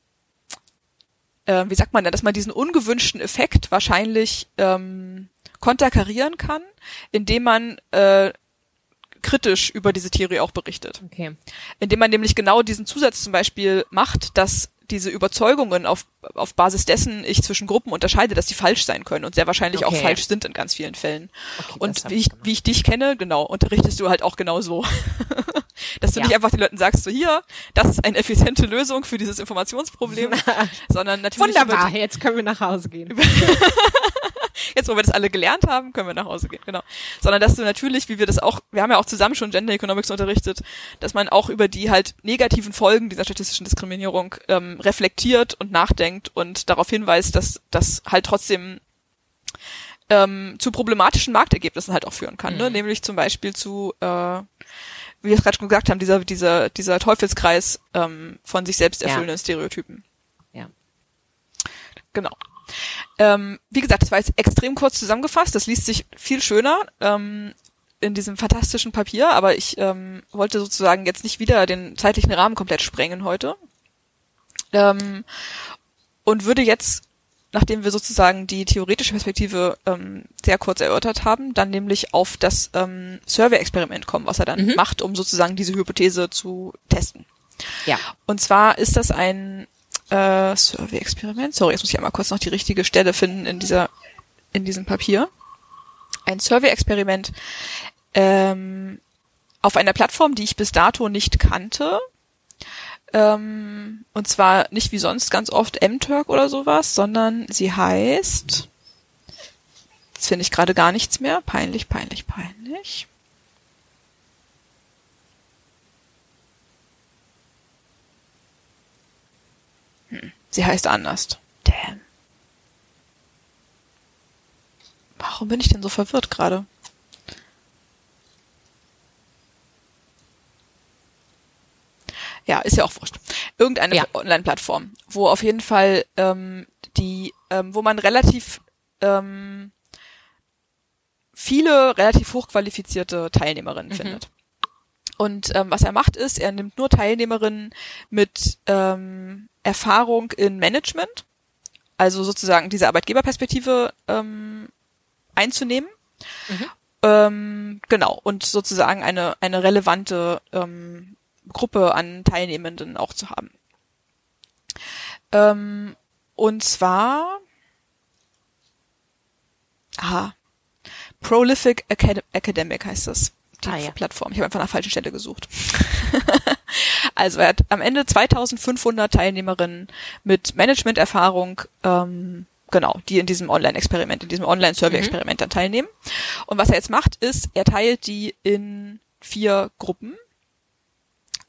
äh, wie sagt man da, dass man diesen ungewünschten Effekt wahrscheinlich ähm, konterkarieren kann, indem man äh, kritisch über diese Theorie auch berichtet Okay. indem man nämlich genau diesen Zusatz zum Beispiel macht, dass diese Überzeugungen auf, auf Basis dessen ich zwischen Gruppen unterscheide, dass die falsch sein können und sehr wahrscheinlich auch Okay. falsch sind in ganz vielen Fällen. Okay, und wie ich gemacht. wie ich dich kenne, genau, unterrichtest du halt auch genau so. dass du Ja. nicht einfach den Leuten sagst, so hier, das ist eine effiziente Lösung für dieses Informationsproblem, sondern natürlich über Wunderbar, die- jetzt können wir nach Hause gehen. jetzt, wo wir das alle gelernt haben, können wir nach Hause gehen, genau. Sondern dass du natürlich, wie wir das auch, wir haben ja auch zusammen schon Gender Economics unterrichtet, dass man auch über die halt negativen Folgen dieser statistischen Diskriminierung ähm, reflektiert und nachdenkt und darauf hinweist, dass das halt trotzdem ähm, zu problematischen Marktergebnissen halt auch führen kann, ne? nämlich zum Beispiel zu äh, wie wir es gerade schon gesagt haben, dieser, dieser, dieser Teufelskreis ähm, von sich selbst Ja. erfüllenden Stereotypen. Ja. Genau. Ähm, wie gesagt, das war jetzt extrem kurz zusammengefasst. Das liest sich viel schöner ähm, in diesem fantastischen Papier, aber ich ähm, wollte sozusagen jetzt nicht wieder den zeitlichen Rahmen komplett sprengen heute. Ähm, und würde jetzt, nachdem wir sozusagen die theoretische Perspektive ähm, sehr kurz erörtert haben, dann nämlich auf das ähm, Survey-Experiment kommen, was er dann macht, um sozusagen diese Hypothese zu testen. Ja. Und zwar ist das ein äh, Survey-Experiment. Sorry, jetzt muss ich einmal kurz noch die richtige Stelle finden in dieser in diesem Papier. Ein Survey-Experiment ähm, auf einer Plattform, die ich bis dato nicht kannte. Ähm, und zwar nicht wie sonst ganz oft mTurk oder sowas, sondern sie heißt. Jetzt finde ich gerade gar nichts mehr. Peinlich, peinlich, peinlich. Sie heißt anders. Damn. Warum bin ich denn so verwirrt gerade? Ja, ist ja auch wurscht. Irgendeine Ja. Online-Plattform, wo auf jeden Fall ähm, die, ähm, wo man relativ ähm, viele relativ hochqualifizierte Teilnehmerinnen findet. Und ähm, was er macht ist, er nimmt nur Teilnehmerinnen mit ähm, Erfahrung in Management, also sozusagen diese Arbeitgeberperspektive ähm, einzunehmen. Ähm, genau, und sozusagen eine, eine relevante ähm, Gruppe an Teilnehmenden auch zu haben. Ähm, und zwar, aha, Prolific Acad Academic heißt das. Plattform. Ich habe einfach der falschen Stelle gesucht. also er hat am Ende 2500 Teilnehmerinnen mit Managementerfahrung, ähm, genau, die in diesem Online-Experiment, in diesem Online-Survey-Experiment dann teilnehmen. Und was er jetzt macht, ist, er teilt die in vier Gruppen.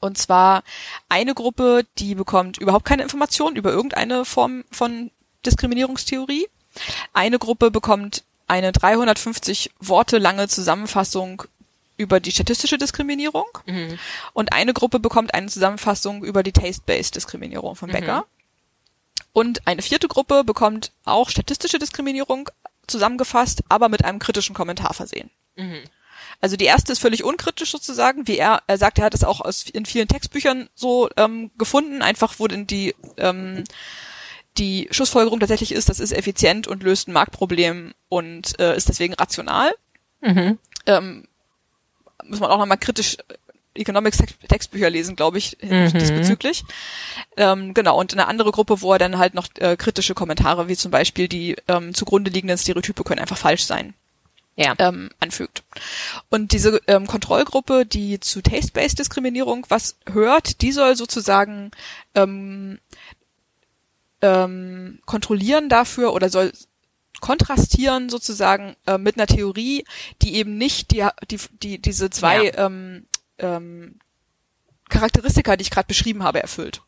Und zwar eine Gruppe, die bekommt überhaupt keine Informationen über irgendeine Form von Diskriminierungstheorie. Eine Gruppe bekommt eine 350 Worte lange Zusammenfassung über die statistische Diskriminierung. Und eine Gruppe bekommt eine Zusammenfassung über die Taste-Based Diskriminierung von Becker. Und eine vierte Gruppe bekommt auch statistische Diskriminierung zusammengefasst, aber mit einem kritischen Kommentar versehen. Also die erste ist völlig unkritisch sozusagen, wie er, er sagt, er hat es auch aus, in vielen Textbüchern so ähm, gefunden, einfach wo denn die ähm, die Schlussfolgerung tatsächlich ist, das ist effizient und löst ein Marktproblem und äh, ist deswegen rational. Mhm. Ähm, muss man auch nochmal kritisch Economics Textbücher lesen, glaube ich, Mhm. diesbezüglich. Ähm, genau, und eine andere Gruppe, wo er dann halt noch äh, kritische Kommentare, wie zum Beispiel die ähm, zugrunde liegenden Stereotype können einfach falsch sein, Ja. ähm, anfügt. Und diese ähm, Kontrollgruppe, die zu Taste-Based Diskriminierung was hört, die soll sozusagen ähm, ähm, kontrollieren dafür oder soll kontrastieren sozusagen äh, mit einer Theorie, die eben nicht die, die, die diese zwei Ja. ähm, ähm, Charakteristika, die ich gerade beschrieben habe, erfüllt.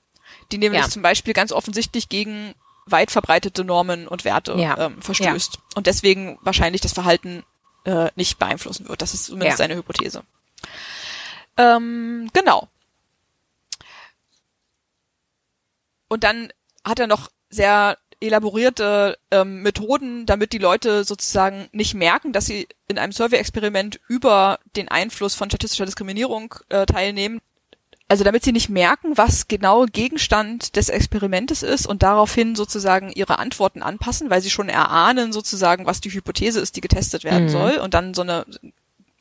Die nämlich Ja. zum Beispiel ganz offensichtlich gegen weit verbreitete Normen und Werte Ja. ähm, verstößt und deswegen wahrscheinlich das Verhalten äh, nicht beeinflussen wird. Das ist zumindest Ja. seine Hypothese. Ähm, genau. Und dann hat er noch sehr elaborierte ähm, Methoden, damit die Leute sozusagen nicht merken, dass sie in einem Survey-Experiment über den Einfluss von statistischer Diskriminierung äh, teilnehmen. Also damit sie nicht merken, was genau Gegenstand des Experimentes ist und daraufhin sozusagen ihre Antworten anpassen, weil sie schon erahnen sozusagen, was die Hypothese ist, die getestet werden Mhm. soll. Und dann so eine,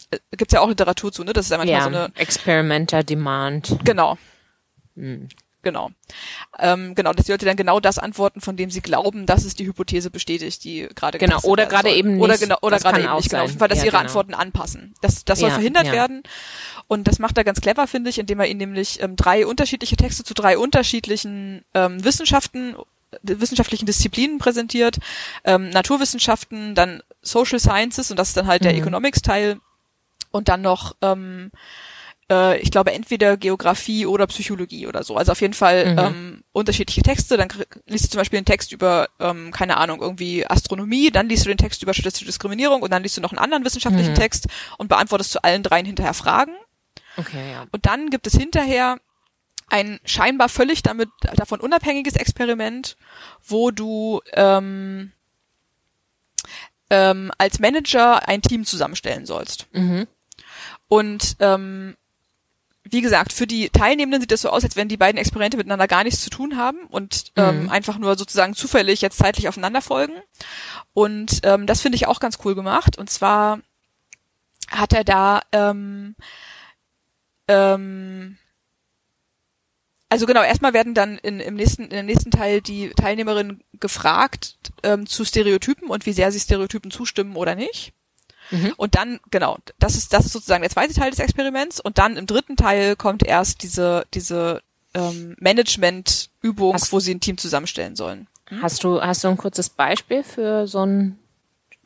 äh, gibt's ja auch Literatur zu, ne? Das ist ja manchmal ja. so eine, Experimenter Demand. genau, Hm. Genau. Ähm, genau, dass die Leute dann genau das antworten, von dem sie glauben, dass es die Hypothese bestätigt, die gerade Genau, oder gerade eben Oder nicht. genau, oder Das gerade eben nicht, genau. Auf jeden Fall, dass Ja, ihre genau. Antworten anpassen. Das, das soll Ja, verhindert ja. werden. Und das macht er ganz clever, finde ich, indem er ihnen nämlich ähm, drei unterschiedliche Texte zu drei unterschiedlichen ähm, Wissenschaften, äh, wissenschaftlichen Disziplinen präsentiert. Ähm, Naturwissenschaften, dann Social Sciences und das ist dann halt der Mhm. Economics-Teil. Und dann noch ähm, äh, ich glaube, entweder Geografie oder Psychologie oder so. Also auf jeden Fall Mhm. ähm, unterschiedliche Texte. Dann liest du zum Beispiel einen Text über, ähm, keine Ahnung, irgendwie Astronomie, dann liest du den Text über statistische Diskriminierung und dann liest du noch einen anderen wissenschaftlichen Mhm. Text und beantwortest zu allen dreien hinterher Fragen. Okay, ja. Und dann gibt es hinterher ein scheinbar völlig damit davon unabhängiges Experiment, wo du ähm, ähm, als Manager ein Team zusammenstellen sollst. Mhm. Und ähm, wie gesagt, für die Teilnehmenden sieht das so aus, als wenn die beiden Experimente miteinander gar nichts zu tun haben und ähm, Mhm. einfach nur sozusagen zufällig jetzt zeitlich aufeinander folgen. Und ähm, das finde ich auch ganz cool gemacht. Und zwar hat er da ähm, ähm, also genau, erstmal werden dann in, im nächsten, in dem nächsten Teil die Teilnehmerinnen gefragt ähm, zu Stereotypen und wie sehr sie Stereotypen zustimmen oder nicht. Mhm. Und dann, genau, das ist, das ist sozusagen der zweite Teil des Experiments. Und dann im dritten Teil kommt erst diese, diese ähm, Management-Übung, wo sie ein Team zusammenstellen sollen. Hast du, hast du ein kurzes Beispiel für so ein,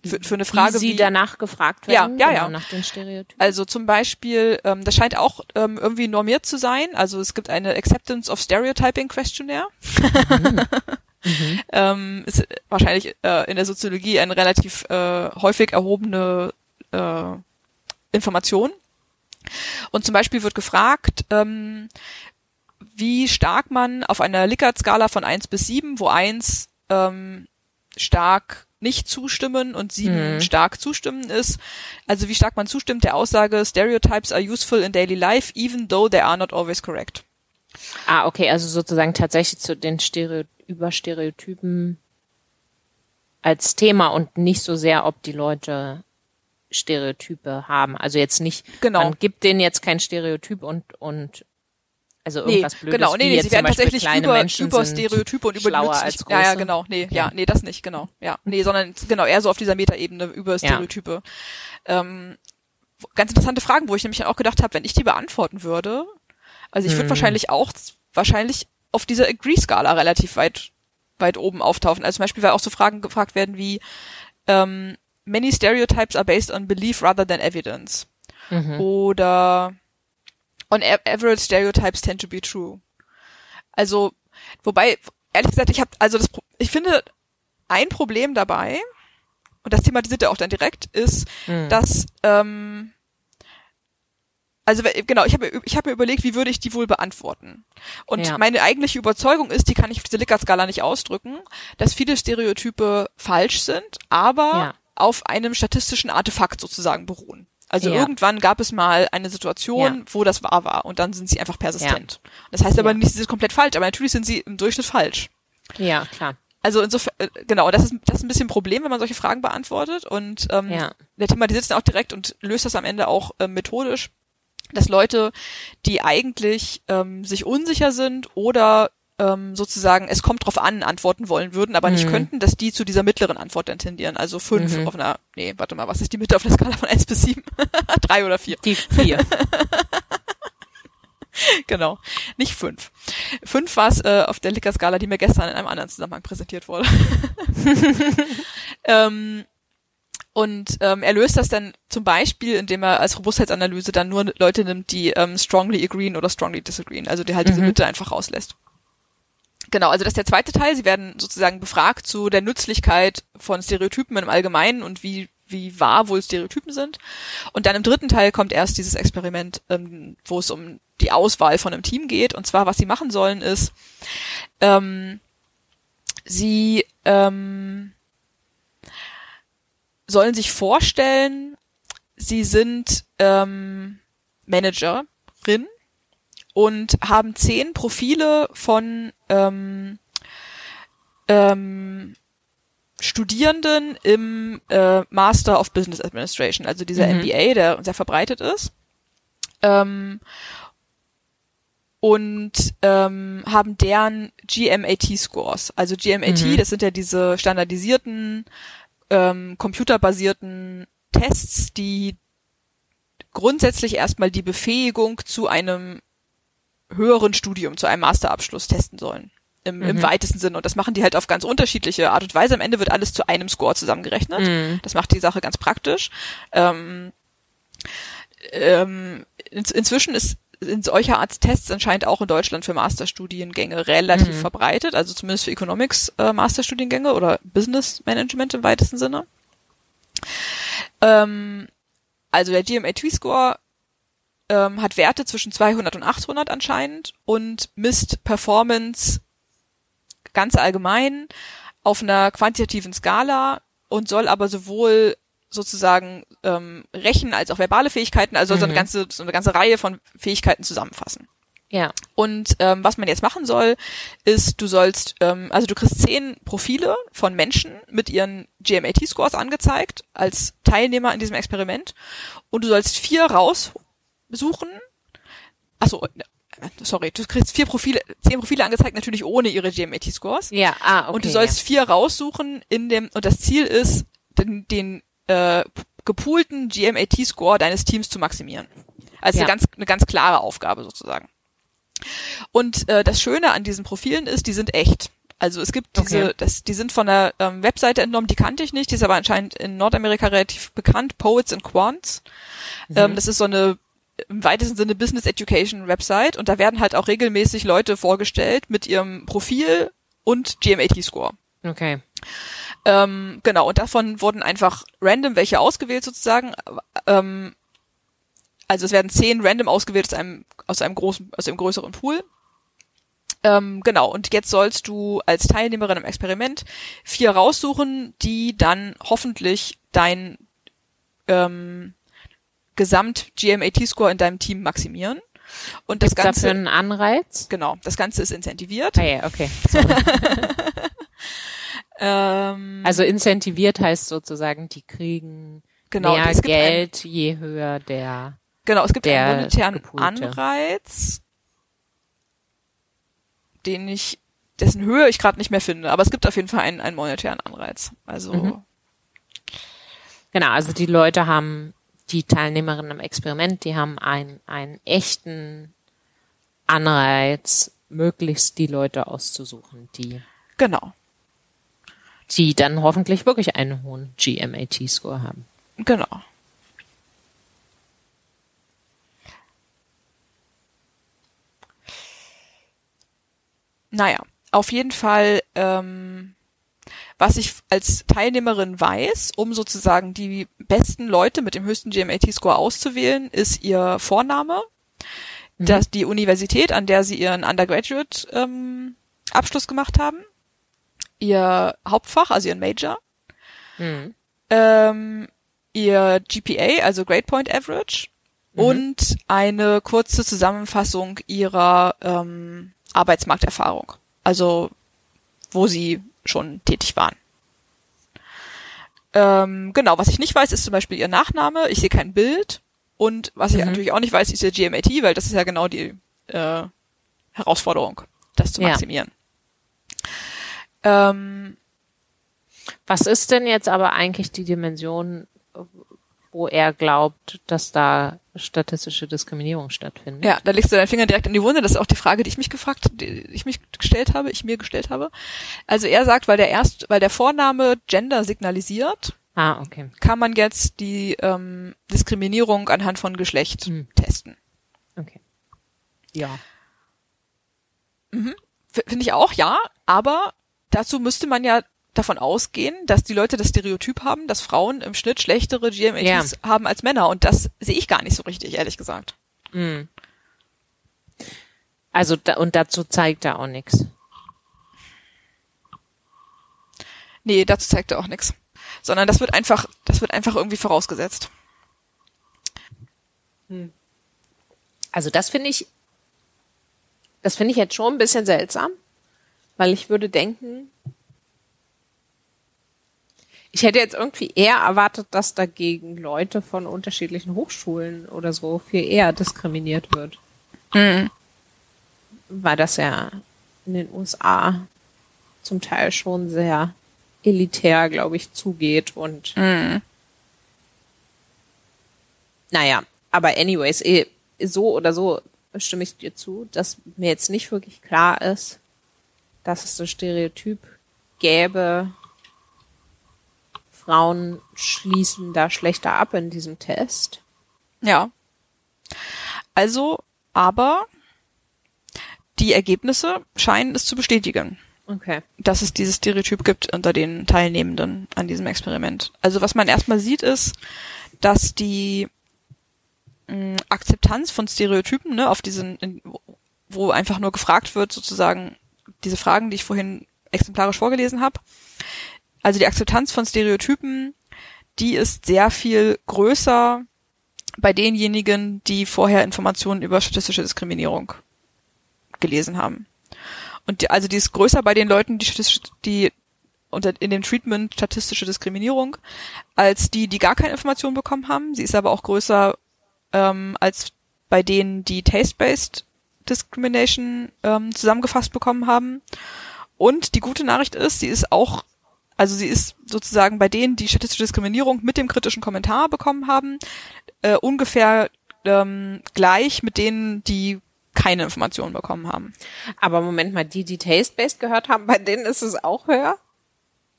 Für, für eine Frage wie sie wie, danach gefragt Ja, werden? ja, genau, ja. Nach den Stereotypen. Also zum Beispiel, ähm, das scheint auch ähm, irgendwie normiert zu sein. Also es gibt eine Acceptance of Stereotyping Questionnaire. Mhm. ähm, ist wahrscheinlich äh, in der Soziologie eine relativ äh, häufig erhobene äh, Information. Und zum Beispiel wird gefragt, ähm, wie stark man auf einer Likert-Skala von 1 bis 7, wo 1 ähm, stark nicht zustimmen und 7 Mhm. stark zustimmen ist, also wie stark man zustimmt der Aussage, Stereotypes are useful in daily life, even though they are not always correct. Ah, okay, also sozusagen tatsächlich zu den Stereo Überstereotypen als Thema und nicht so sehr, ob die Leute Stereotype haben. Also jetzt nicht, Genau. man gibt denen jetzt kein Stereotyp und, und also irgendwas Blödes. genau, nee, nee, sie werden tatsächlich über, Menschen über Stereotype und über die als. Ja, ja, genau, nee, Okay. ja, nee, das nicht, genau, ja, nee, sondern genau eher so auf dieser Metaebene über Stereotype. Ähm, wo- ganz interessante Fragen, wo ich nämlich auch gedacht habe, wenn ich die beantworten würde, also ich würde Hm. wahrscheinlich auch wahrscheinlich auf dieser Agree-Skala relativ weit weit oben auftauchen. Also zum Beispiel, weil auch so Fragen gefragt werden wie ähm, Many stereotypes are based on belief rather than evidence. Mhm. Oder on average stereotypes tend to be true. Also, wobei, ehrlich gesagt, ich habe, also das, ich finde, ein Problem dabei, und das thematisiert er auch dann direkt, ist, Mhm. dass, ähm, also genau, ich habe ich hab mir überlegt, wie würde ich die wohl beantworten. Und Ja. meine eigentliche Überzeugung ist, die kann ich auf diese Likert-Skala nicht ausdrücken, dass viele Stereotype falsch sind, aber Ja. auf einem statistischen Artefakt sozusagen beruhen. Also Ja. irgendwann gab es mal eine Situation, wo das wahr war und dann sind sie einfach persistent. Das heißt aber nicht, sie sind komplett falsch, aber natürlich sind sie im Durchschnitt falsch. Ja, klar. Also insofern, äh, genau, das ist, das ist ein bisschen ein Problem, wenn man solche Fragen beantwortet und ähm, Ja. der thematisiert es dann auch direkt und löst das am Ende auch äh, methodisch, dass Leute, die eigentlich ähm, sich unsicher sind oder ähm, sozusagen es kommt drauf an, antworten wollen würden, aber nicht Mhm. könnten, dass die zu dieser mittleren Antwort dann tendieren. Also fünf Mhm. auf einer, nee, warte mal, was ist die Mitte auf einer Skala von eins bis sieben? Drei oder vier. Die vier. Genau. Nicht fünf. Fünf war es äh, auf der Likert-Skala, die mir gestern in einem anderen Zusammenhang präsentiert wurde. ähm, und ähm, er löst das dann zum Beispiel, indem er als Robustheitsanalyse dann nur Leute nimmt, die ähm, strongly agreeen oder strongly disagreeen, also die halt diese Mhm. Mitte einfach rauslässt. Genau, also das ist der zweite Teil. Sie werden sozusagen befragt zu der Nützlichkeit von Stereotypen im Allgemeinen und wie, wie wahr wohl Stereotypen sind. Und dann im dritten Teil kommt erst dieses Experiment, ähm, wo es um die Auswahl von einem Team geht. Und zwar, was sie machen sollen, ist, ähm, sie ähm, sollen sich vorstellen, sie sind ähm, Managerin und haben zehn Profile von ähm, ähm, Studierenden im äh, Master of Business Administration, also dieser Mhm. MBA, der sehr verbreitet ist. Ähm, und ähm, haben deren GMAT-Scores. Also GMAT, Mhm. das sind ja diese standardisierten, ähm, computerbasierten Tests, die grundsätzlich erstmal die Befähigung zu einem höheren Studium, zu einem Masterabschluss testen sollen. Im, im Mhm. weitesten Sinne. Und das machen die halt auf ganz unterschiedliche Art und Weise. Am Ende wird alles zu einem Score zusammengerechnet. Mhm. Das macht die Sache ganz praktisch. Ähm, ähm, in, inzwischen ist sind solche Art Tests anscheinend auch in Deutschland für Masterstudiengänge relativ Mhm. verbreitet, also zumindest für Economics äh, Masterstudiengänge oder Business Management im weitesten Sinne. Ähm, also der GMAT-Score ähm, hat Werte zwischen 200 und 800 anscheinend und misst Performance ganz allgemein auf einer quantitativen Skala und soll aber sowohl sozusagen ähm, Rechen als auch verbale Fähigkeiten, also so eine Mhm. ganze so eine ganze Reihe von Fähigkeiten zusammenfassen. Ja. Und ähm, was man jetzt machen soll, ist, du sollst, ähm, also du kriegst zehn Profile von Menschen mit ihren GMAT-Scores angezeigt als Teilnehmer in diesem Experiment und du sollst vier raussuchen. Achso, sorry, du kriegst vier Profile, zehn Profile angezeigt, natürlich ohne ihre GMAT-Scores. Ja, ah, okay. und du sollst vier raussuchen in dem, und das Ziel ist, den, den äh, gepoolten GMAT-Score deines Teams zu maximieren. Also Ja. eine, ganz, eine ganz klare Aufgabe sozusagen. Und äh, das Schöne an diesen Profilen ist, die sind echt. Also es gibt diese, Okay. das, die sind von der ähm, Webseite entnommen, die kannte ich nicht, die ist aber anscheinend in Nordamerika relativ bekannt, Poets and Quants. Mhm. Ähm, das ist so eine im weitesten Sinne Business Education Website und da werden halt auch regelmäßig Leute vorgestellt mit ihrem Profil und GMAT-Score. Okay. Ähm, genau, und davon wurden einfach random welche ausgewählt sozusagen. Ähm, also es werden zehn random ausgewählt aus einem, aus einem großen, aus einem größeren Pool. Ähm, genau, und jetzt sollst du als Teilnehmerin im Experiment vier raussuchen, die dann hoffentlich dein ähm, Gesamt-GMAT-Score in deinem Team maximieren. Und das Gibt's dafür Ganze, einen Anreiz? genau, das Ganze ist incentiviert. Ah, ja, okay. Ähm, Also incentiviert heißt sozusagen, die kriegen genau, mehr gibt ein- Geld, je höher der. Genau, es gibt der einen monetären Gepoolte. Anreiz, den ich, dessen Höhe ich gerade nicht mehr finde, aber es gibt auf jeden Fall einen, einen monetären Anreiz. Also Mhm. Genau, also die Leute haben, die Teilnehmerinnen im Experiment, die haben einen, einen echten Anreiz, möglichst die Leute auszusuchen, die, genau, die dann hoffentlich wirklich einen hohen GMAT-Score haben. genau. Naja, auf jeden Fall, ähm, was ich als Teilnehmerin weiß, um sozusagen die besten Leute mit dem höchsten GMAT-Score auszuwählen, ist ihr Vorname, Mhm. dass die Universität, an der sie ihren Undergraduate ähm, Abschluss gemacht haben, ihr Hauptfach, also ihren Major, Mhm. ähm, ihr GPA, also Grade Point Average, Mhm. und eine kurze Zusammenfassung ihrer ähm, Arbeitsmarkterfahrung. Also wo sie schon tätig waren. Ähm, genau, was ich nicht weiß, ist zum Beispiel ihr Nachname. Ich sehe kein Bild. Und was ich Mhm. natürlich auch nicht weiß, ist ihr GMAT, weil das ist ja genau die äh, Herausforderung, das zu Ja. Ähm, Was ist denn jetzt aber eigentlich die Dimension, wo er glaubt, dass da statistische Diskriminierung stattfindet? Ja, da legst du deinen Finger direkt in die Wunde. Das ist auch die Frage, die ich mich gefragt, die ich mich gestellt habe, ich mir gestellt habe. Also er sagt, weil der erst, weil der Vorname Gender signalisiert, Ah, okay. kann man jetzt die ähm, Diskriminierung anhand von Geschlecht Hm. testen. Okay. Ja. F- Finde ich auch, ja, aber dazu müsste man ja davon ausgehen, dass die Leute das Stereotyp haben, dass Frauen im Schnitt schlechtere GMATs haben als Männer. Und das sehe ich gar nicht so richtig, ehrlich gesagt. Mhm. Also da, und dazu zeigt er auch nichts. Nee, dazu zeigt er auch nichts. Sondern das wird einfach, das wird einfach irgendwie vorausgesetzt. Also das finde ich, das finde ich jetzt schon ein bisschen seltsam, weil ich würde denken, ich hätte jetzt irgendwie eher erwartet, dass dagegen Leute von unterschiedlichen Hochschulen oder so viel eher diskriminiert wird. Weil das ja in den USA zum Teil schon sehr elitär, glaube ich, zugeht und naja, aber anyways, eh, so oder so stimme ich dir zu, dass mir jetzt nicht wirklich klar ist, dass es so Stereotyp gäbe, Frauen schließen da schlechter ab in diesem Test. Ja. Also, aber die Ergebnisse scheinen es zu bestätigen, Okay. dass es dieses Stereotyp gibt unter den Teilnehmenden an diesem Experiment. Also was man erstmal sieht, ist, dass die mh, Akzeptanz von Stereotypen, ne, auf diesen, in, wo einfach nur gefragt wird, sozusagen diese Fragen, die ich vorhin exemplarisch vorgelesen habe. Also die Akzeptanz von Stereotypen, die ist sehr viel größer bei denjenigen, die vorher Informationen über statistische Diskriminierung gelesen haben. Und die, also die ist größer bei den Leuten, die, die unter, in dem Treatment statistische Diskriminierung, als die, die gar keine Informationen bekommen haben. Sie ist aber auch größer ähm, als bei denen, die Taste-Based Discrimination ähm, zusammengefasst bekommen haben. Und die gute Nachricht ist, sie ist auch, also sie ist sozusagen bei denen, die statistische Diskriminierung mit dem kritischen Kommentar bekommen haben, äh, ungefähr ähm, gleich mit denen, die keine Informationen bekommen haben. Aber Moment mal, die, die Taste-Based gehört haben, bei denen ist es auch höher?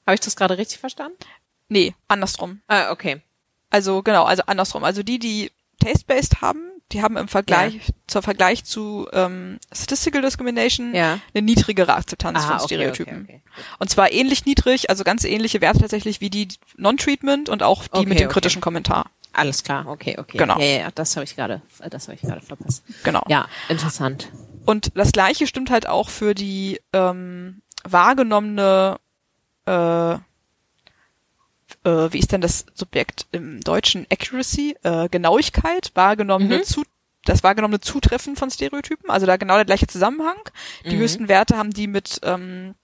Habe ich das gerade richtig verstanden? Nee, andersrum. Ah, okay. Also genau, also andersrum. Also die, die Taste-Based haben, die haben im Vergleich, zur Vergleich zu ähm, Statistical Discrimination Ja. eine niedrigere Akzeptanz Ah, von okay, Stereotypen. okay, okay. Und zwar ähnlich niedrig, also ganz ähnliche Werte tatsächlich wie die Non-Treatment und auch die Okay, mit dem okay. kritischen Kommentar. Alles klar, okay, okay. Genau. Ja, ja, ja, das habe ich gerade, das habe ich gerade verpasst. Genau. Ja, interessant. Und das gleiche stimmt halt auch für die ähm, wahrgenommene, äh, äh, wie ist denn das Subjekt im Deutschen? Accuracy, äh, Genauigkeit, wahrgenommene Mhm. zu das wahrgenommene Zutreffen von Stereotypen, also da genau der gleiche Zusammenhang. Die Mhm. höchsten Werte haben die mit ähm,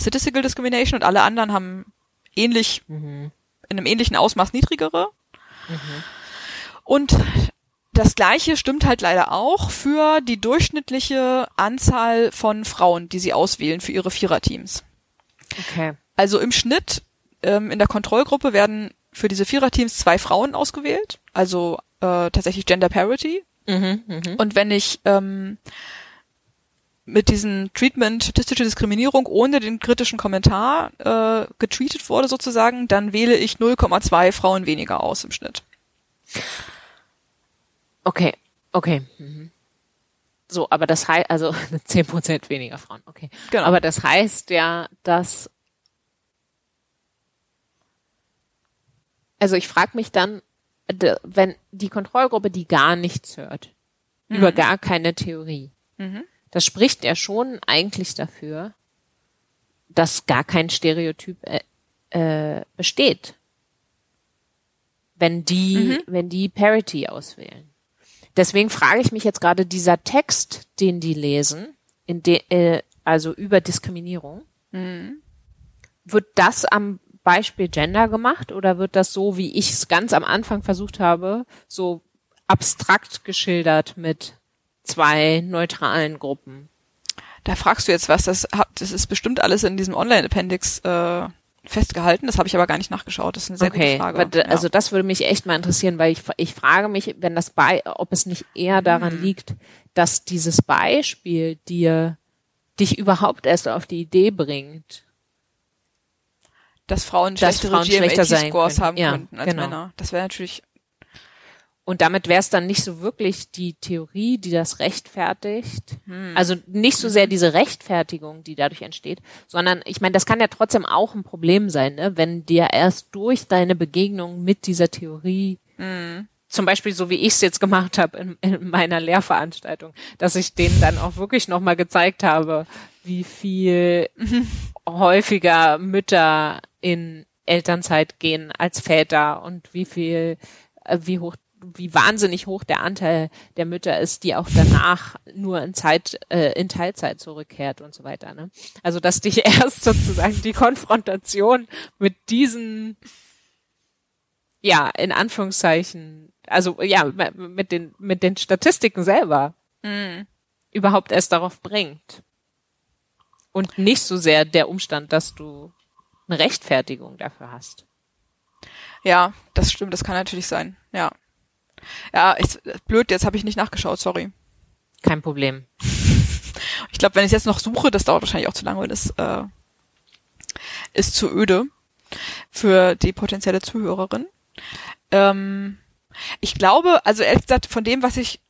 Statistical Discrimination und alle anderen haben ähnlich, Mhm. in einem ähnlichen Ausmaß niedrigere. Und das gleiche stimmt halt leider auch für die durchschnittliche Anzahl von Frauen, die sie auswählen für ihre Viererteams. Okay. Also im Schnitt ähm, in der Kontrollgruppe werden für diese Viererteams zwei Frauen ausgewählt, also äh, tatsächlich Gender Parity. Mhm, mhm. Und wenn ich ähm, mit diesem Treatment statistische Diskriminierung ohne den kritischen Kommentar äh, getreatet wurde sozusagen, dann wähle ich 0,2 Frauen weniger aus im Schnitt. Okay, okay. Mhm. So, aber das heißt, also zehn Prozent weniger Frauen, okay. Genau. Aber das heißt ja, dass also ich frage mich dann, wenn die Kontrollgruppe, die gar nichts hört, über gar keine Theorie, Mhm. das spricht ja schon eigentlich dafür, dass gar kein Stereotyp äh, äh, besteht. wenn die, Mhm. wenn die Parity auswählen. Deswegen frage ich mich jetzt gerade, dieser Text, den die lesen, in de, äh, also über Diskriminierung, Mhm. wird das am Beispiel Gender gemacht oder wird das so, wie ich es ganz am Anfang versucht habe, so abstrakt geschildert mit zwei neutralen Gruppen? Da fragst du jetzt was, das, das ist bestimmt alles in diesem Online-Appendix äh, festgehalten, das habe ich aber gar nicht nachgeschaut. Das ist eine sehr okay, gute Frage. Ja. also das würde mich echt mal interessieren, weil ich, ich frage mich, wenn das bei, ob es nicht eher daran Hm. liegt, dass dieses Beispiel dir dich überhaupt erst auf die Idee bringt. Dass Frauen dass schlechtere Frauen schlechter sein GMAT-Scores können. haben Ja, könnten als genau. Männer. Das wäre natürlich, Und damit wäre es dann nicht so wirklich die Theorie, die das rechtfertigt. Also nicht so sehr diese Rechtfertigung, die dadurch entsteht, sondern ich meine, das kann ja trotzdem auch ein Problem sein, ne? wenn dir erst durch deine Begegnung mit dieser Theorie, zum Beispiel so wie ich es jetzt gemacht habe in, in meiner Lehrveranstaltung, dass ich denen dann auch wirklich nochmal gezeigt habe, wie viel häufiger Mütter in Elternzeit gehen als Väter und wie viel, äh, wie hoch, wie wahnsinnig hoch der Anteil der Mütter ist, die auch danach nur in Zeit, äh, in Teilzeit zurückkehrt und so weiter. Ne? Also dass dich erst sozusagen die Konfrontation mit diesen, ja, in Anführungszeichen, also ja, mit den, mit den Statistiken selber überhaupt erst darauf bringt. Und nicht so sehr der Umstand, dass du eine Rechtfertigung dafür hast. ja, das stimmt, das kann natürlich sein, ja. Ja, ich, blöd, jetzt habe ich nicht nachgeschaut, sorry. Kein Problem. Ich glaube, wenn ich jetzt noch suche, das dauert wahrscheinlich auch zu lange und ist, äh, ist zu öde für die potenzielle Zuhörerin. Ähm, ich glaube, also ehrlich gesagt, von dem, was ich,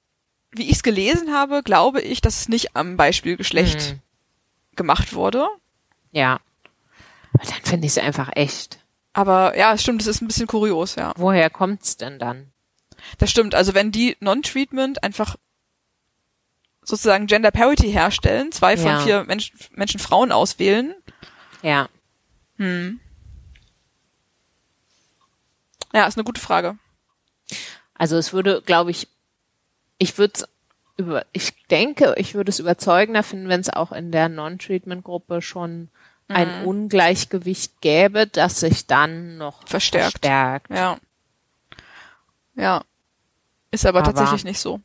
wie ich es gelesen habe, glaube ich, dass es nicht am Beispiel Geschlecht Hm. gemacht wurde. Ja. Dann finde ich es einfach echt. Aber ja, es stimmt, es ist ein bisschen kurios, ja. Woher kommt's denn dann? Das stimmt. Also wenn die Non-Treatment einfach sozusagen Gender Parity herstellen, zwei von Ja. vier Mensch, Menschen Frauen auswählen, Ja. hm. Ja, ist eine gute Frage. Also es würde, glaube ich, ich würde über, ich denke, ich würde es überzeugender finden, wenn es auch in der Non-Treatment-Gruppe schon ein Ungleichgewicht gäbe, das sich dann noch Verstärkt. verstärkt. Ja. Ja. Ist aber, Aber- tatsächlich nicht so.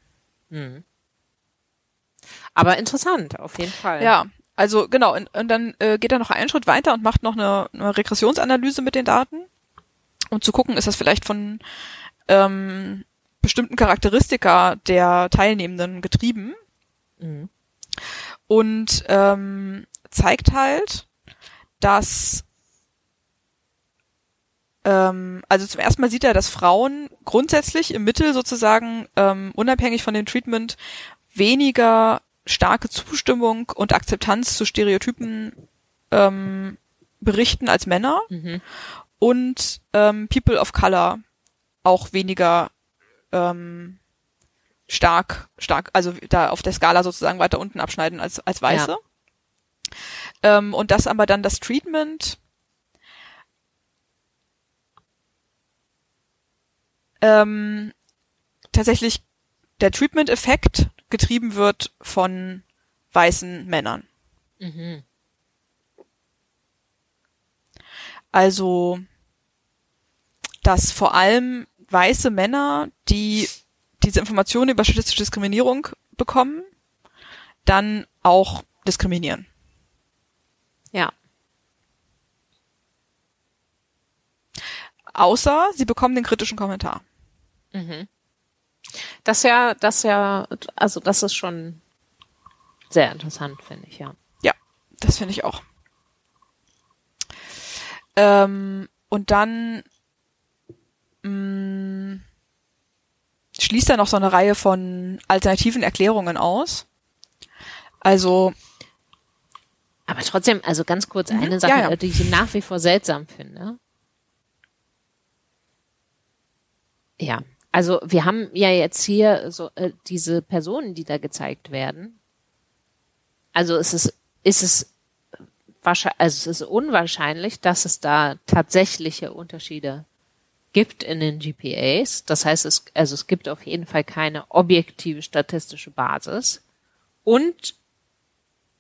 Hm. Aber interessant, auf jeden Fall. Ja. Also genau, und, und dann äh, geht er noch einen Schritt weiter und macht noch eine, eine Regressionsanalyse mit den Daten, um zu gucken, ist das vielleicht von ähm, bestimmten Charakteristika der Teilnehmenden getrieben. Mhm. und ähm, zeigt halt, dass ähm, also zum ersten Mal sieht er, dass Frauen grundsätzlich im Mittel sozusagen ähm, unabhängig von dem Treatment weniger starke Zustimmung und Akzeptanz zu Stereotypen ähm, berichten als Männer Mhm. und ähm, People of Color auch weniger ähm, stark, stark, also da auf der Skala sozusagen weiter unten abschneiden als, als Weiße. Ähm, und das aber dann das Treatment ähm, tatsächlich der Treatment-Effekt getrieben wird von weißen Männern. Mhm. Also, dass vor allem weiße Männer, die diese Informationen über statistische Diskriminierung bekommen, dann auch diskriminieren. Ja. Außer sie bekommen den kritischen Kommentar. Mhm. Das ja, das ja, also das ist schon sehr interessant, finde ich, ja. Ja, das finde ich auch. Ähm, und dann mh, schließt er noch so eine Reihe von alternativen Erklärungen aus. Also, Aber trotzdem, also ganz kurz Mhm. eine Sache, Ja, ja. die ich nach wie vor seltsam finde. Ja, also wir haben ja jetzt hier so äh, diese Personen, die da gezeigt werden. Also es ist, ist es wahrscheinlich, also es ist unwahrscheinlich, dass es da tatsächliche Unterschiede gibt in den GPAs. Das heißt, es, also es gibt auf jeden Fall keine objektive statistische Basis. Und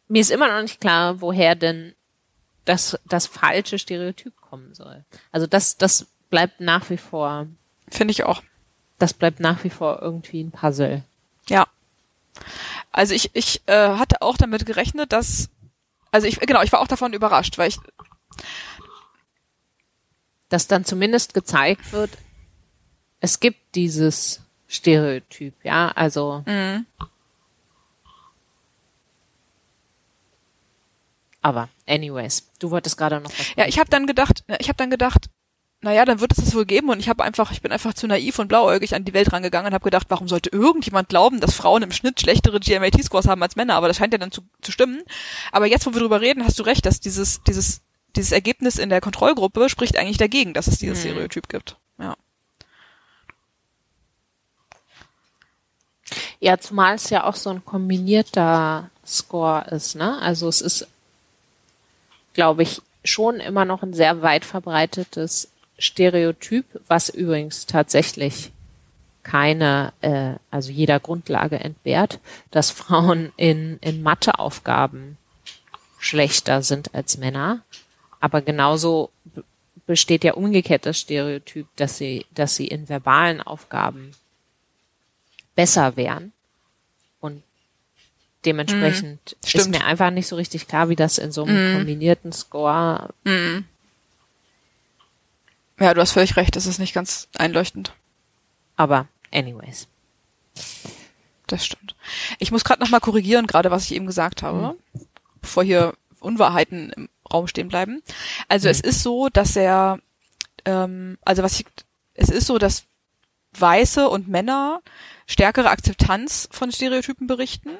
mir ist immer noch nicht klar, woher denn das, das falsche Stereotyp kommen soll. Also das, das bleibt nach wie vor. Finde ich auch. Das bleibt nach wie vor irgendwie ein Puzzle. Ja. Also ich, ich äh, hatte auch damit gerechnet, dass, also ich, genau, ich war auch davon überrascht, weil ich, dass dann zumindest gezeigt wird, es gibt dieses Stereotyp, ja, also. Mhm. Aber anyways, du wolltest gerade noch was. Ja, ich habe dann gedacht, ich habe dann gedacht, naja, dann wird es das wohl geben und ich habe einfach, ich bin einfach zu naiv und blauäugig an die Welt rangegangen und habe gedacht, warum sollte irgendjemand glauben, dass Frauen im Schnitt schlechtere GMAT-Scores haben als Männer? Aber das scheint ja dann zu, zu stimmen. Aber jetzt, wo wir drüber reden, hast du recht, dass dieses, dieses, dieses Ergebnis in der Kontrollgruppe spricht eigentlich dagegen, dass es dieses Hm. Stereotyp gibt. Ja. Ja, zumal es ja auch so ein kombinierter Score ist, ne? Also es ist, glaube ich, schon immer noch ein sehr weit verbreitetes Stereotyp, was übrigens tatsächlich keine, äh, also jeder Grundlage entbehrt, dass Frauen in, in Matheaufgaben schlechter sind als Männer. Aber genauso besteht ja umgekehrt das Stereotyp, dass sie, dass sie in verbalen Aufgaben besser wären. Dementsprechend ist stimmt. mir einfach nicht so richtig klar, wie das in so einem kombinierten Score. Ja, du hast völlig recht, das ist nicht ganz einleuchtend. Aber anyways. Das stimmt. Ich muss gerade nochmal korrigieren, gerade was ich eben gesagt habe, bevor hier Unwahrheiten im Raum stehen bleiben. Also es ist so, dass er, ähm, also was ich, es ist so, dass Weiße und Männer stärkere Akzeptanz von Stereotypen berichten,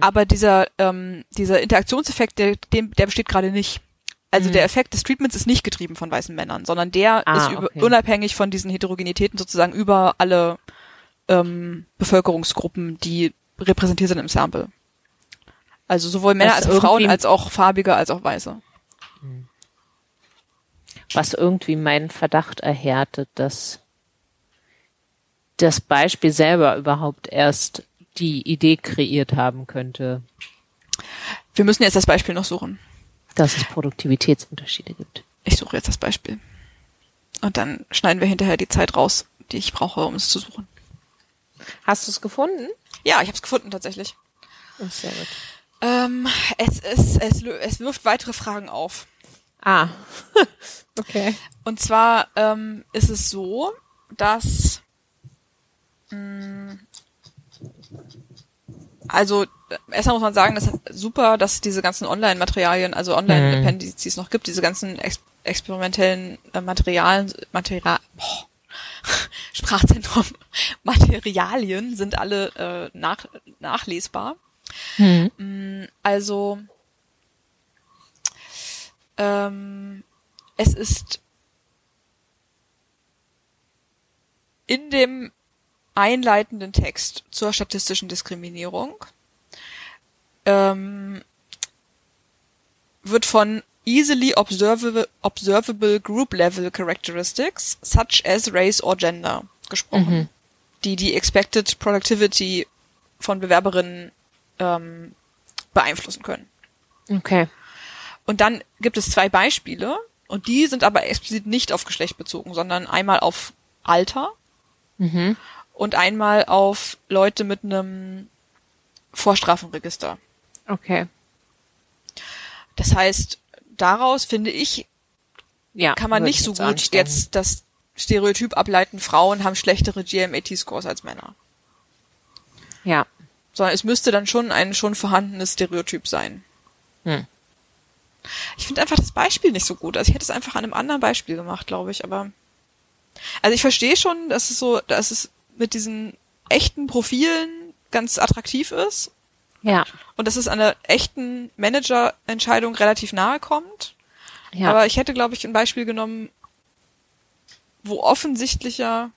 aber dieser ähm, dieser Interaktionseffekt, der, dem, der besteht gerade nicht. Also der Effekt des Treatments ist nicht getrieben von weißen Männern, sondern der Ah, ist über, okay. unabhängig von diesen Heterogenitäten sozusagen über alle ähm, Bevölkerungsgruppen, die repräsentiert sind im Sample. Also sowohl Männer als auch Frauen, als auch Farbige, als auch Weiße. was irgendwie meinen Verdacht erhärtet, dass das Beispiel selber überhaupt erst die Idee kreiert haben könnte, Wir müssen jetzt das Beispiel noch suchen. dass es Produktivitätsunterschiede gibt. Ich suche jetzt das Beispiel. Und dann schneiden wir hinterher die Zeit raus, die ich brauche, um es zu suchen. Hast du es gefunden? Ja, ich habe es gefunden tatsächlich. Oh, sehr gut. Ähm, es, ist, es, es wirft weitere Fragen auf. Ah. okay. Und zwar ähm, ist es so, dass also äh, erstmal muss man sagen, das ist super, dass es diese ganzen Online-Materialien, also Online-Appendices noch gibt, diese ganzen ex experimentellen äh, Materialien, Material, boah, Sprachzentrum, Materialien sind alle äh, nach, nachlesbar. Mm, Also ähm, es ist in dem einleitenden Text zur statistischen Diskriminierung ähm, wird von easily observable, observable group level characteristics such as race or gender gesprochen, die die expected productivity von Bewerberinnen ähm, beeinflussen können. Okay. Und dann gibt es zwei Beispiele und die sind aber explizit nicht auf Geschlecht bezogen, sondern einmal auf Alter und einmal auf Leute mit einem Vorstrafenregister. Okay. Das heißt, daraus finde ich, Ja. kann man nicht ich so gut anstellen. jetzt das Stereotyp ableiten, Frauen haben schlechtere GMAT-Scores als Männer. Ja. Sondern es müsste dann schon ein schon vorhandenes Stereotyp sein. Hm. Ich finde einfach das Beispiel nicht so gut. Also ich hätte es einfach an einem anderen Beispiel gemacht, glaube ich, aber also ich verstehe schon, dass es so, dass es mit diesen echten Profilen ganz attraktiv ist Ja. und dass es einer echten Managerentscheidung relativ nahe kommt. Ja. Aber ich hätte, glaube ich, ein Beispiel genommen, wo offensichtlicher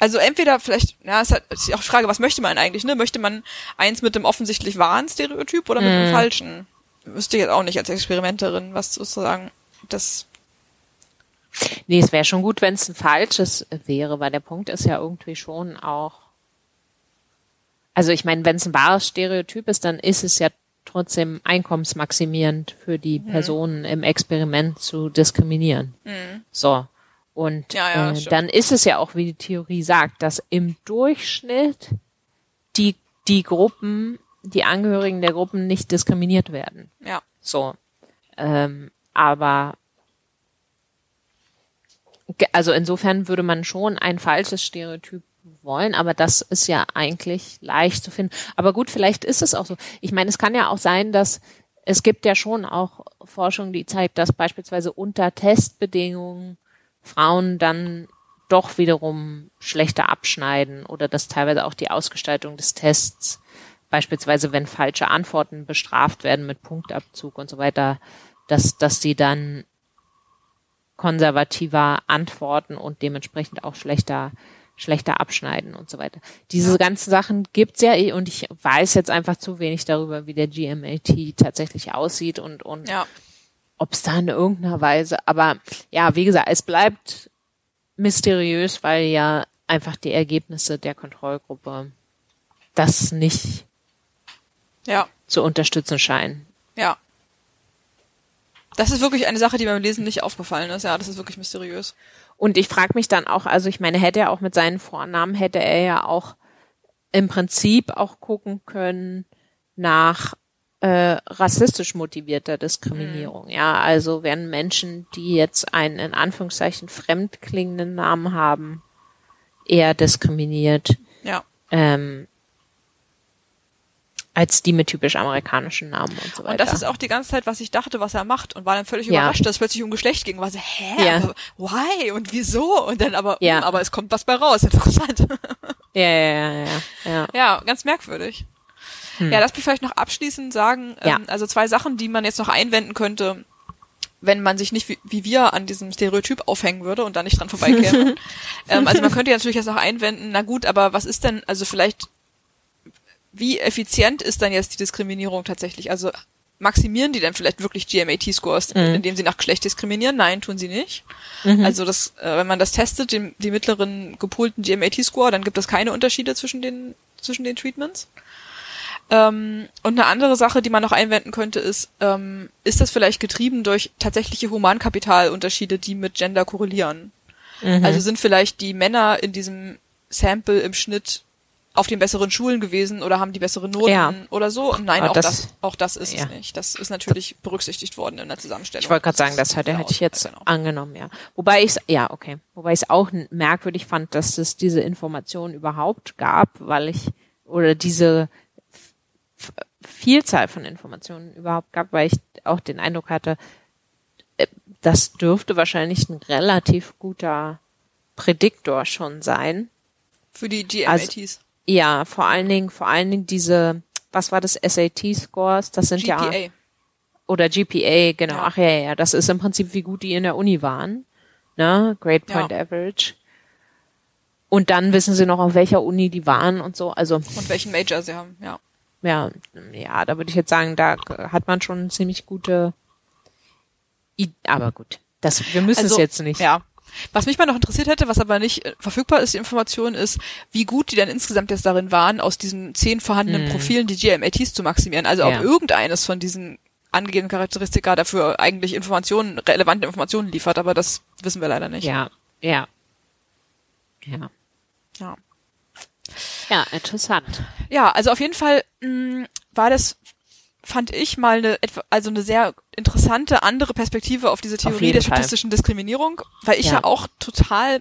also entweder vielleicht, ja, ist halt ist auch die Frage, was möchte man eigentlich, ne? Möchte man eins mit dem offensichtlich wahren Stereotyp oder mit dem Mhm. falschen? Wüsste ich jetzt auch nicht als Experimenterin, was sozusagen das Nee, es wäre schon gut, wenn es ein falsches wäre, weil der Punkt ist ja irgendwie schon auch. Also ich meine, wenn es ein wahres Stereotyp ist, dann ist es ja trotzdem einkommensmaximierend für die mhm. Personen im Experiment zu diskriminieren. Mhm. So. Und ja, ja, äh, dann ist es ja auch, wie die Theorie sagt, dass im Durchschnitt die, die Gruppen, die Angehörigen der Gruppen nicht diskriminiert werden. Ja. So. Ähm, aber also insofern würde man schon ein falsches Stereotyp wollen, aber das ist ja eigentlich leicht zu finden. Aber gut, vielleicht ist es auch so. Ich meine, es kann ja auch sein, dass es gibt ja schon auch Forschung, die zeigt, dass beispielsweise unter Testbedingungen Frauen dann doch wiederum schlechter abschneiden oder dass teilweise auch die Ausgestaltung des Tests, beispielsweise wenn falsche Antworten bestraft werden mit Punktabzug und so weiter, dass, dass die dann konservativer antworten und dementsprechend auch schlechter schlechter abschneiden und so weiter. Diese ganzen Sachen gibt's ja eh und ich weiß jetzt einfach zu wenig darüber, wie der GMAT tatsächlich aussieht und und ja. ob es da in irgendeiner Weise, aber ja, wie gesagt, es bleibt mysteriös, weil ja einfach die Ergebnisse der Kontrollgruppe das nicht ja. zu unterstützen scheinen. Das ist wirklich eine Sache, die beim Lesen nicht aufgefallen ist. Ja, das ist wirklich mysteriös. Und ich frage mich dann auch, also ich meine, hätte er auch mit seinen Vornamen, hätte er ja auch im Prinzip auch gucken können nach äh, rassistisch motivierter Diskriminierung. Mhm. Ja, also werden Menschen, die jetzt einen in Anführungszeichen fremdklingenden Namen haben, eher diskriminiert. Ja. Ähm, als die mit typisch amerikanischen Namen und so weiter. Und das ist auch die ganze Zeit, was ich dachte, was er macht und war dann völlig ja. überrascht, dass es plötzlich um Geschlecht ging. War so, hä, ja. why und wieso? Und dann aber, ja. Aber es kommt was bei raus, interessant. Ja, ja, ja, ja. Ja, ja ganz merkwürdig. Hm. Ja, lass mich vielleicht noch abschließend sagen, ähm, also zwei Sachen, die man jetzt noch einwenden könnte, wenn man sich nicht wie, wie wir an diesem Stereotyp aufhängen würde und da nicht dran vorbeikäme. ähm, also man könnte ja natürlich jetzt noch einwenden, na gut, aber was ist denn, also vielleicht wie effizient ist dann jetzt die Diskriminierung tatsächlich? Also maximieren die dann vielleicht wirklich GMAT-Scores, mhm. indem sie nach Geschlecht diskriminieren? Nein, tun sie nicht. Mhm. Also das, äh, wenn man das testet, den, die mittleren gepolten GMAT-Score, dann gibt es keine Unterschiede zwischen den, zwischen den Treatments. Ähm, und eine andere Sache, die man noch einwenden könnte, ist, ähm, ist das vielleicht getrieben durch tatsächliche Humankapitalunterschiede, die mit Gender korrelieren? Mhm. Also sind vielleicht die Männer in diesem Sample im Schnitt auf den besseren Schulen gewesen oder haben die bessere Noten ja. oder so. Und nein, auch das, das, auch das ist ja. es nicht. Das ist natürlich berücksichtigt worden in der Zusammenstellung. Ich wollte gerade sagen, das hätte, hätte ich jetzt genau. angenommen, ja. Wobei ich ja, okay. Wobei ich es auch merkwürdig fand, dass es diese Informationen überhaupt gab, weil ich, oder diese Vielzahl von Informationen überhaupt gab, weil ich auch den Eindruck hatte, äh, das dürfte wahrscheinlich ein relativ guter Prädiktor schon sein. Für die GMATs. Also, ja, vor allen Dingen, vor allen Dingen diese, was war das, SAT-Scores, das sind GPA. ja, oder GPA, genau, ja. ach ja, ja, das ist im Prinzip, wie gut die in der Uni waren, ne, Grade Point ja. Average. Und dann wissen sie noch, auf welcher Uni die waren und so, also. Und welchen Major sie haben, ja. Ja, ja, da würde ich jetzt sagen, da hat man schon ziemlich gute, I aber gut. Das, wir müssen also, es jetzt nicht. Ja, was mich mal noch interessiert hätte, was aber nicht äh, verfügbar ist, die Information ist, wie gut die dann insgesamt jetzt darin waren, aus diesen zehn vorhandenen hm. Profilen die GMATs zu maximieren. Also ja. ob irgendeines von diesen angegebenen Charakteristika dafür eigentlich Informationen, relevante Informationen liefert, aber das wissen wir leider nicht. Ja, ja. Ja. Ja. Ja, interessant. Ja, also auf jeden Fall mh, mm, war das fand ich mal eine also eine sehr interessante andere Perspektive auf diese Theorie auf der statistischen Fall. Diskriminierung, weil ich ja. ja auch total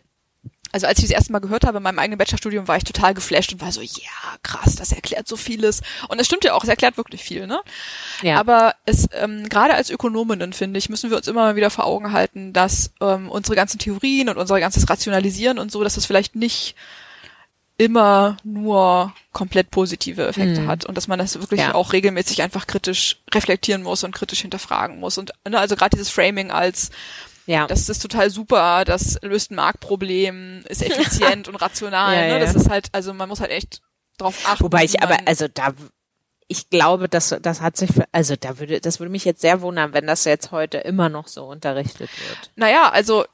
also als ich das erste Mal gehört habe in meinem eigenen Bachelorstudium, war ich total geflasht und war so, ja, krass, das erklärt so vieles. Und es stimmt ja auch, es erklärt wirklich viel, ne? Ja. Aber es, ähm, gerade als Ökonominnen, finde ich, müssen wir uns immer mal wieder vor Augen halten, dass ähm, unsere ganzen Theorien und unser ganzes Rationalisieren und so, dass das vielleicht nicht immer nur komplett positive Effekte mhm. hat und dass man das wirklich ja. auch regelmäßig einfach kritisch reflektieren muss und kritisch hinterfragen muss und ne, also gerade dieses Framing als ja. das ist total super, das löst ein Marktproblem, ist effizient und rational, ja, ne? Das ist halt also man muss halt echt drauf achten. Wobei ich aber also da ich glaube, dass das hat sich, also da würde, das würde mich jetzt sehr wundern, wenn das jetzt heute immer noch so unterrichtet wird. Naja, also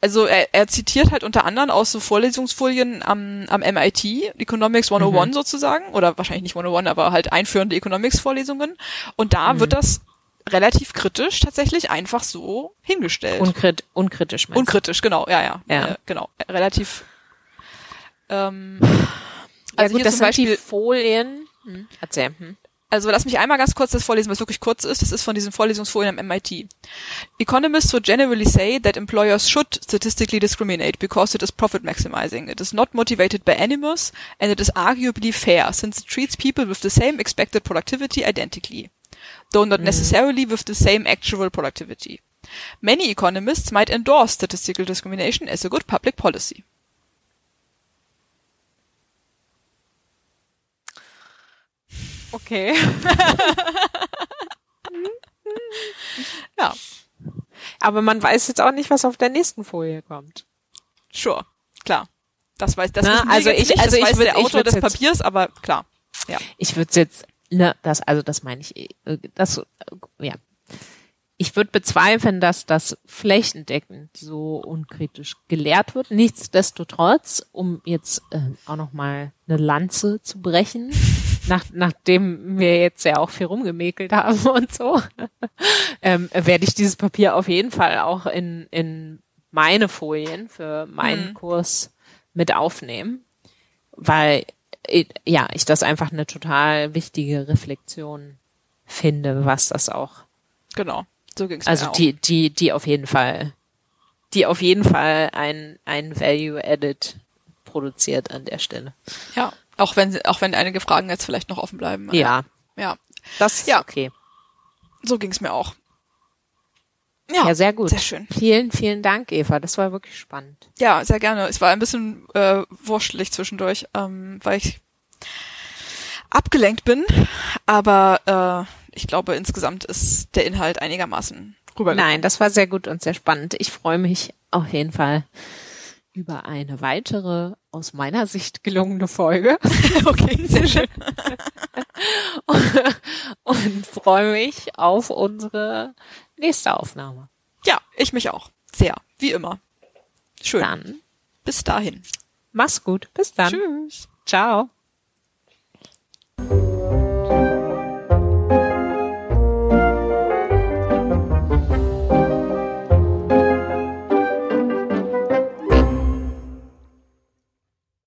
also er, er zitiert halt unter anderem aus so Vorlesungsfolien am, am MIT, Economics 101 mhm. sozusagen, oder wahrscheinlich nicht 101, aber halt einführende Economics-Vorlesungen. Und da mhm. wird das relativ kritisch tatsächlich einfach so hingestellt. Unkrit unkritisch, meinst Unkritisch, genau, ja, ja, ja. Äh, genau, relativ. Ähm, also ja, gut, das zum Beispiel Folien. Hm. Erzähl. Hm. Also lass mich einmal ganz kurz das vorlesen, was wirklich kurz ist. Das ist von diesen Vorlesungsfolien am MIT. Economists would generally say that employers should statistically discriminate because it is profit maximizing. It is not motivated by animus and it is arguably fair since it treats people with the same expected productivity identically, though not mm. necessarily with the same actual productivity. Many economists might endorse statistical discrimination as a good public policy. Okay. ja. Aber man weiß jetzt auch nicht, was auf der nächsten Folie kommt. Sure, klar. Das weiß das Na, also ich, nicht, also ich würde der Autor des Papiers, aber klar. Ja. Ich würde jetzt, ne, das also das meine ich, äh, das ja. Ich würde bezweifeln, dass das flächendeckend so unkritisch gelehrt wird. Nichtsdestotrotz, um jetzt äh, auch noch mal eine Lanze zu brechen, nach, nachdem wir jetzt ja auch viel rumgemäkelt haben und so, ähm, werde ich dieses Papier auf jeden Fall auch in, in meine Folien für meinen mhm. Kurs mit aufnehmen, weil ja, ich das einfach eine total wichtige Reflexion finde, was das auch. Genau, so ging's Also mir die, die, die auf jeden Fall, die auf jeden Fall ein, ein Value Added produziert an der Stelle. Ja, auch wenn, auch wenn einige Fragen jetzt vielleicht noch offen bleiben. Ja. Ja. Das ist ja. okay. So ging's mir auch. Ja, ja, sehr gut. Sehr schön. Vielen, vielen Dank, Eva. Das war wirklich spannend. Ja, sehr gerne. Es war ein bisschen äh, wurschtig zwischendurch, ähm, weil ich abgelenkt bin. Aber äh, ich glaube, insgesamt ist der Inhalt einigermaßen rübergekommen. Nein, das war sehr gut und sehr spannend. Ich freue mich auf jeden Fall über eine weitere, aus meiner Sicht gelungene Folge. okay, sehr schön. und, freue mich auf unsere nächste Aufnahme. Ja, ich mich auch. Sehr. Wie immer. Schön. Dann. Bis dahin. Mach's gut. Bis dann. Tschüss. Ciao.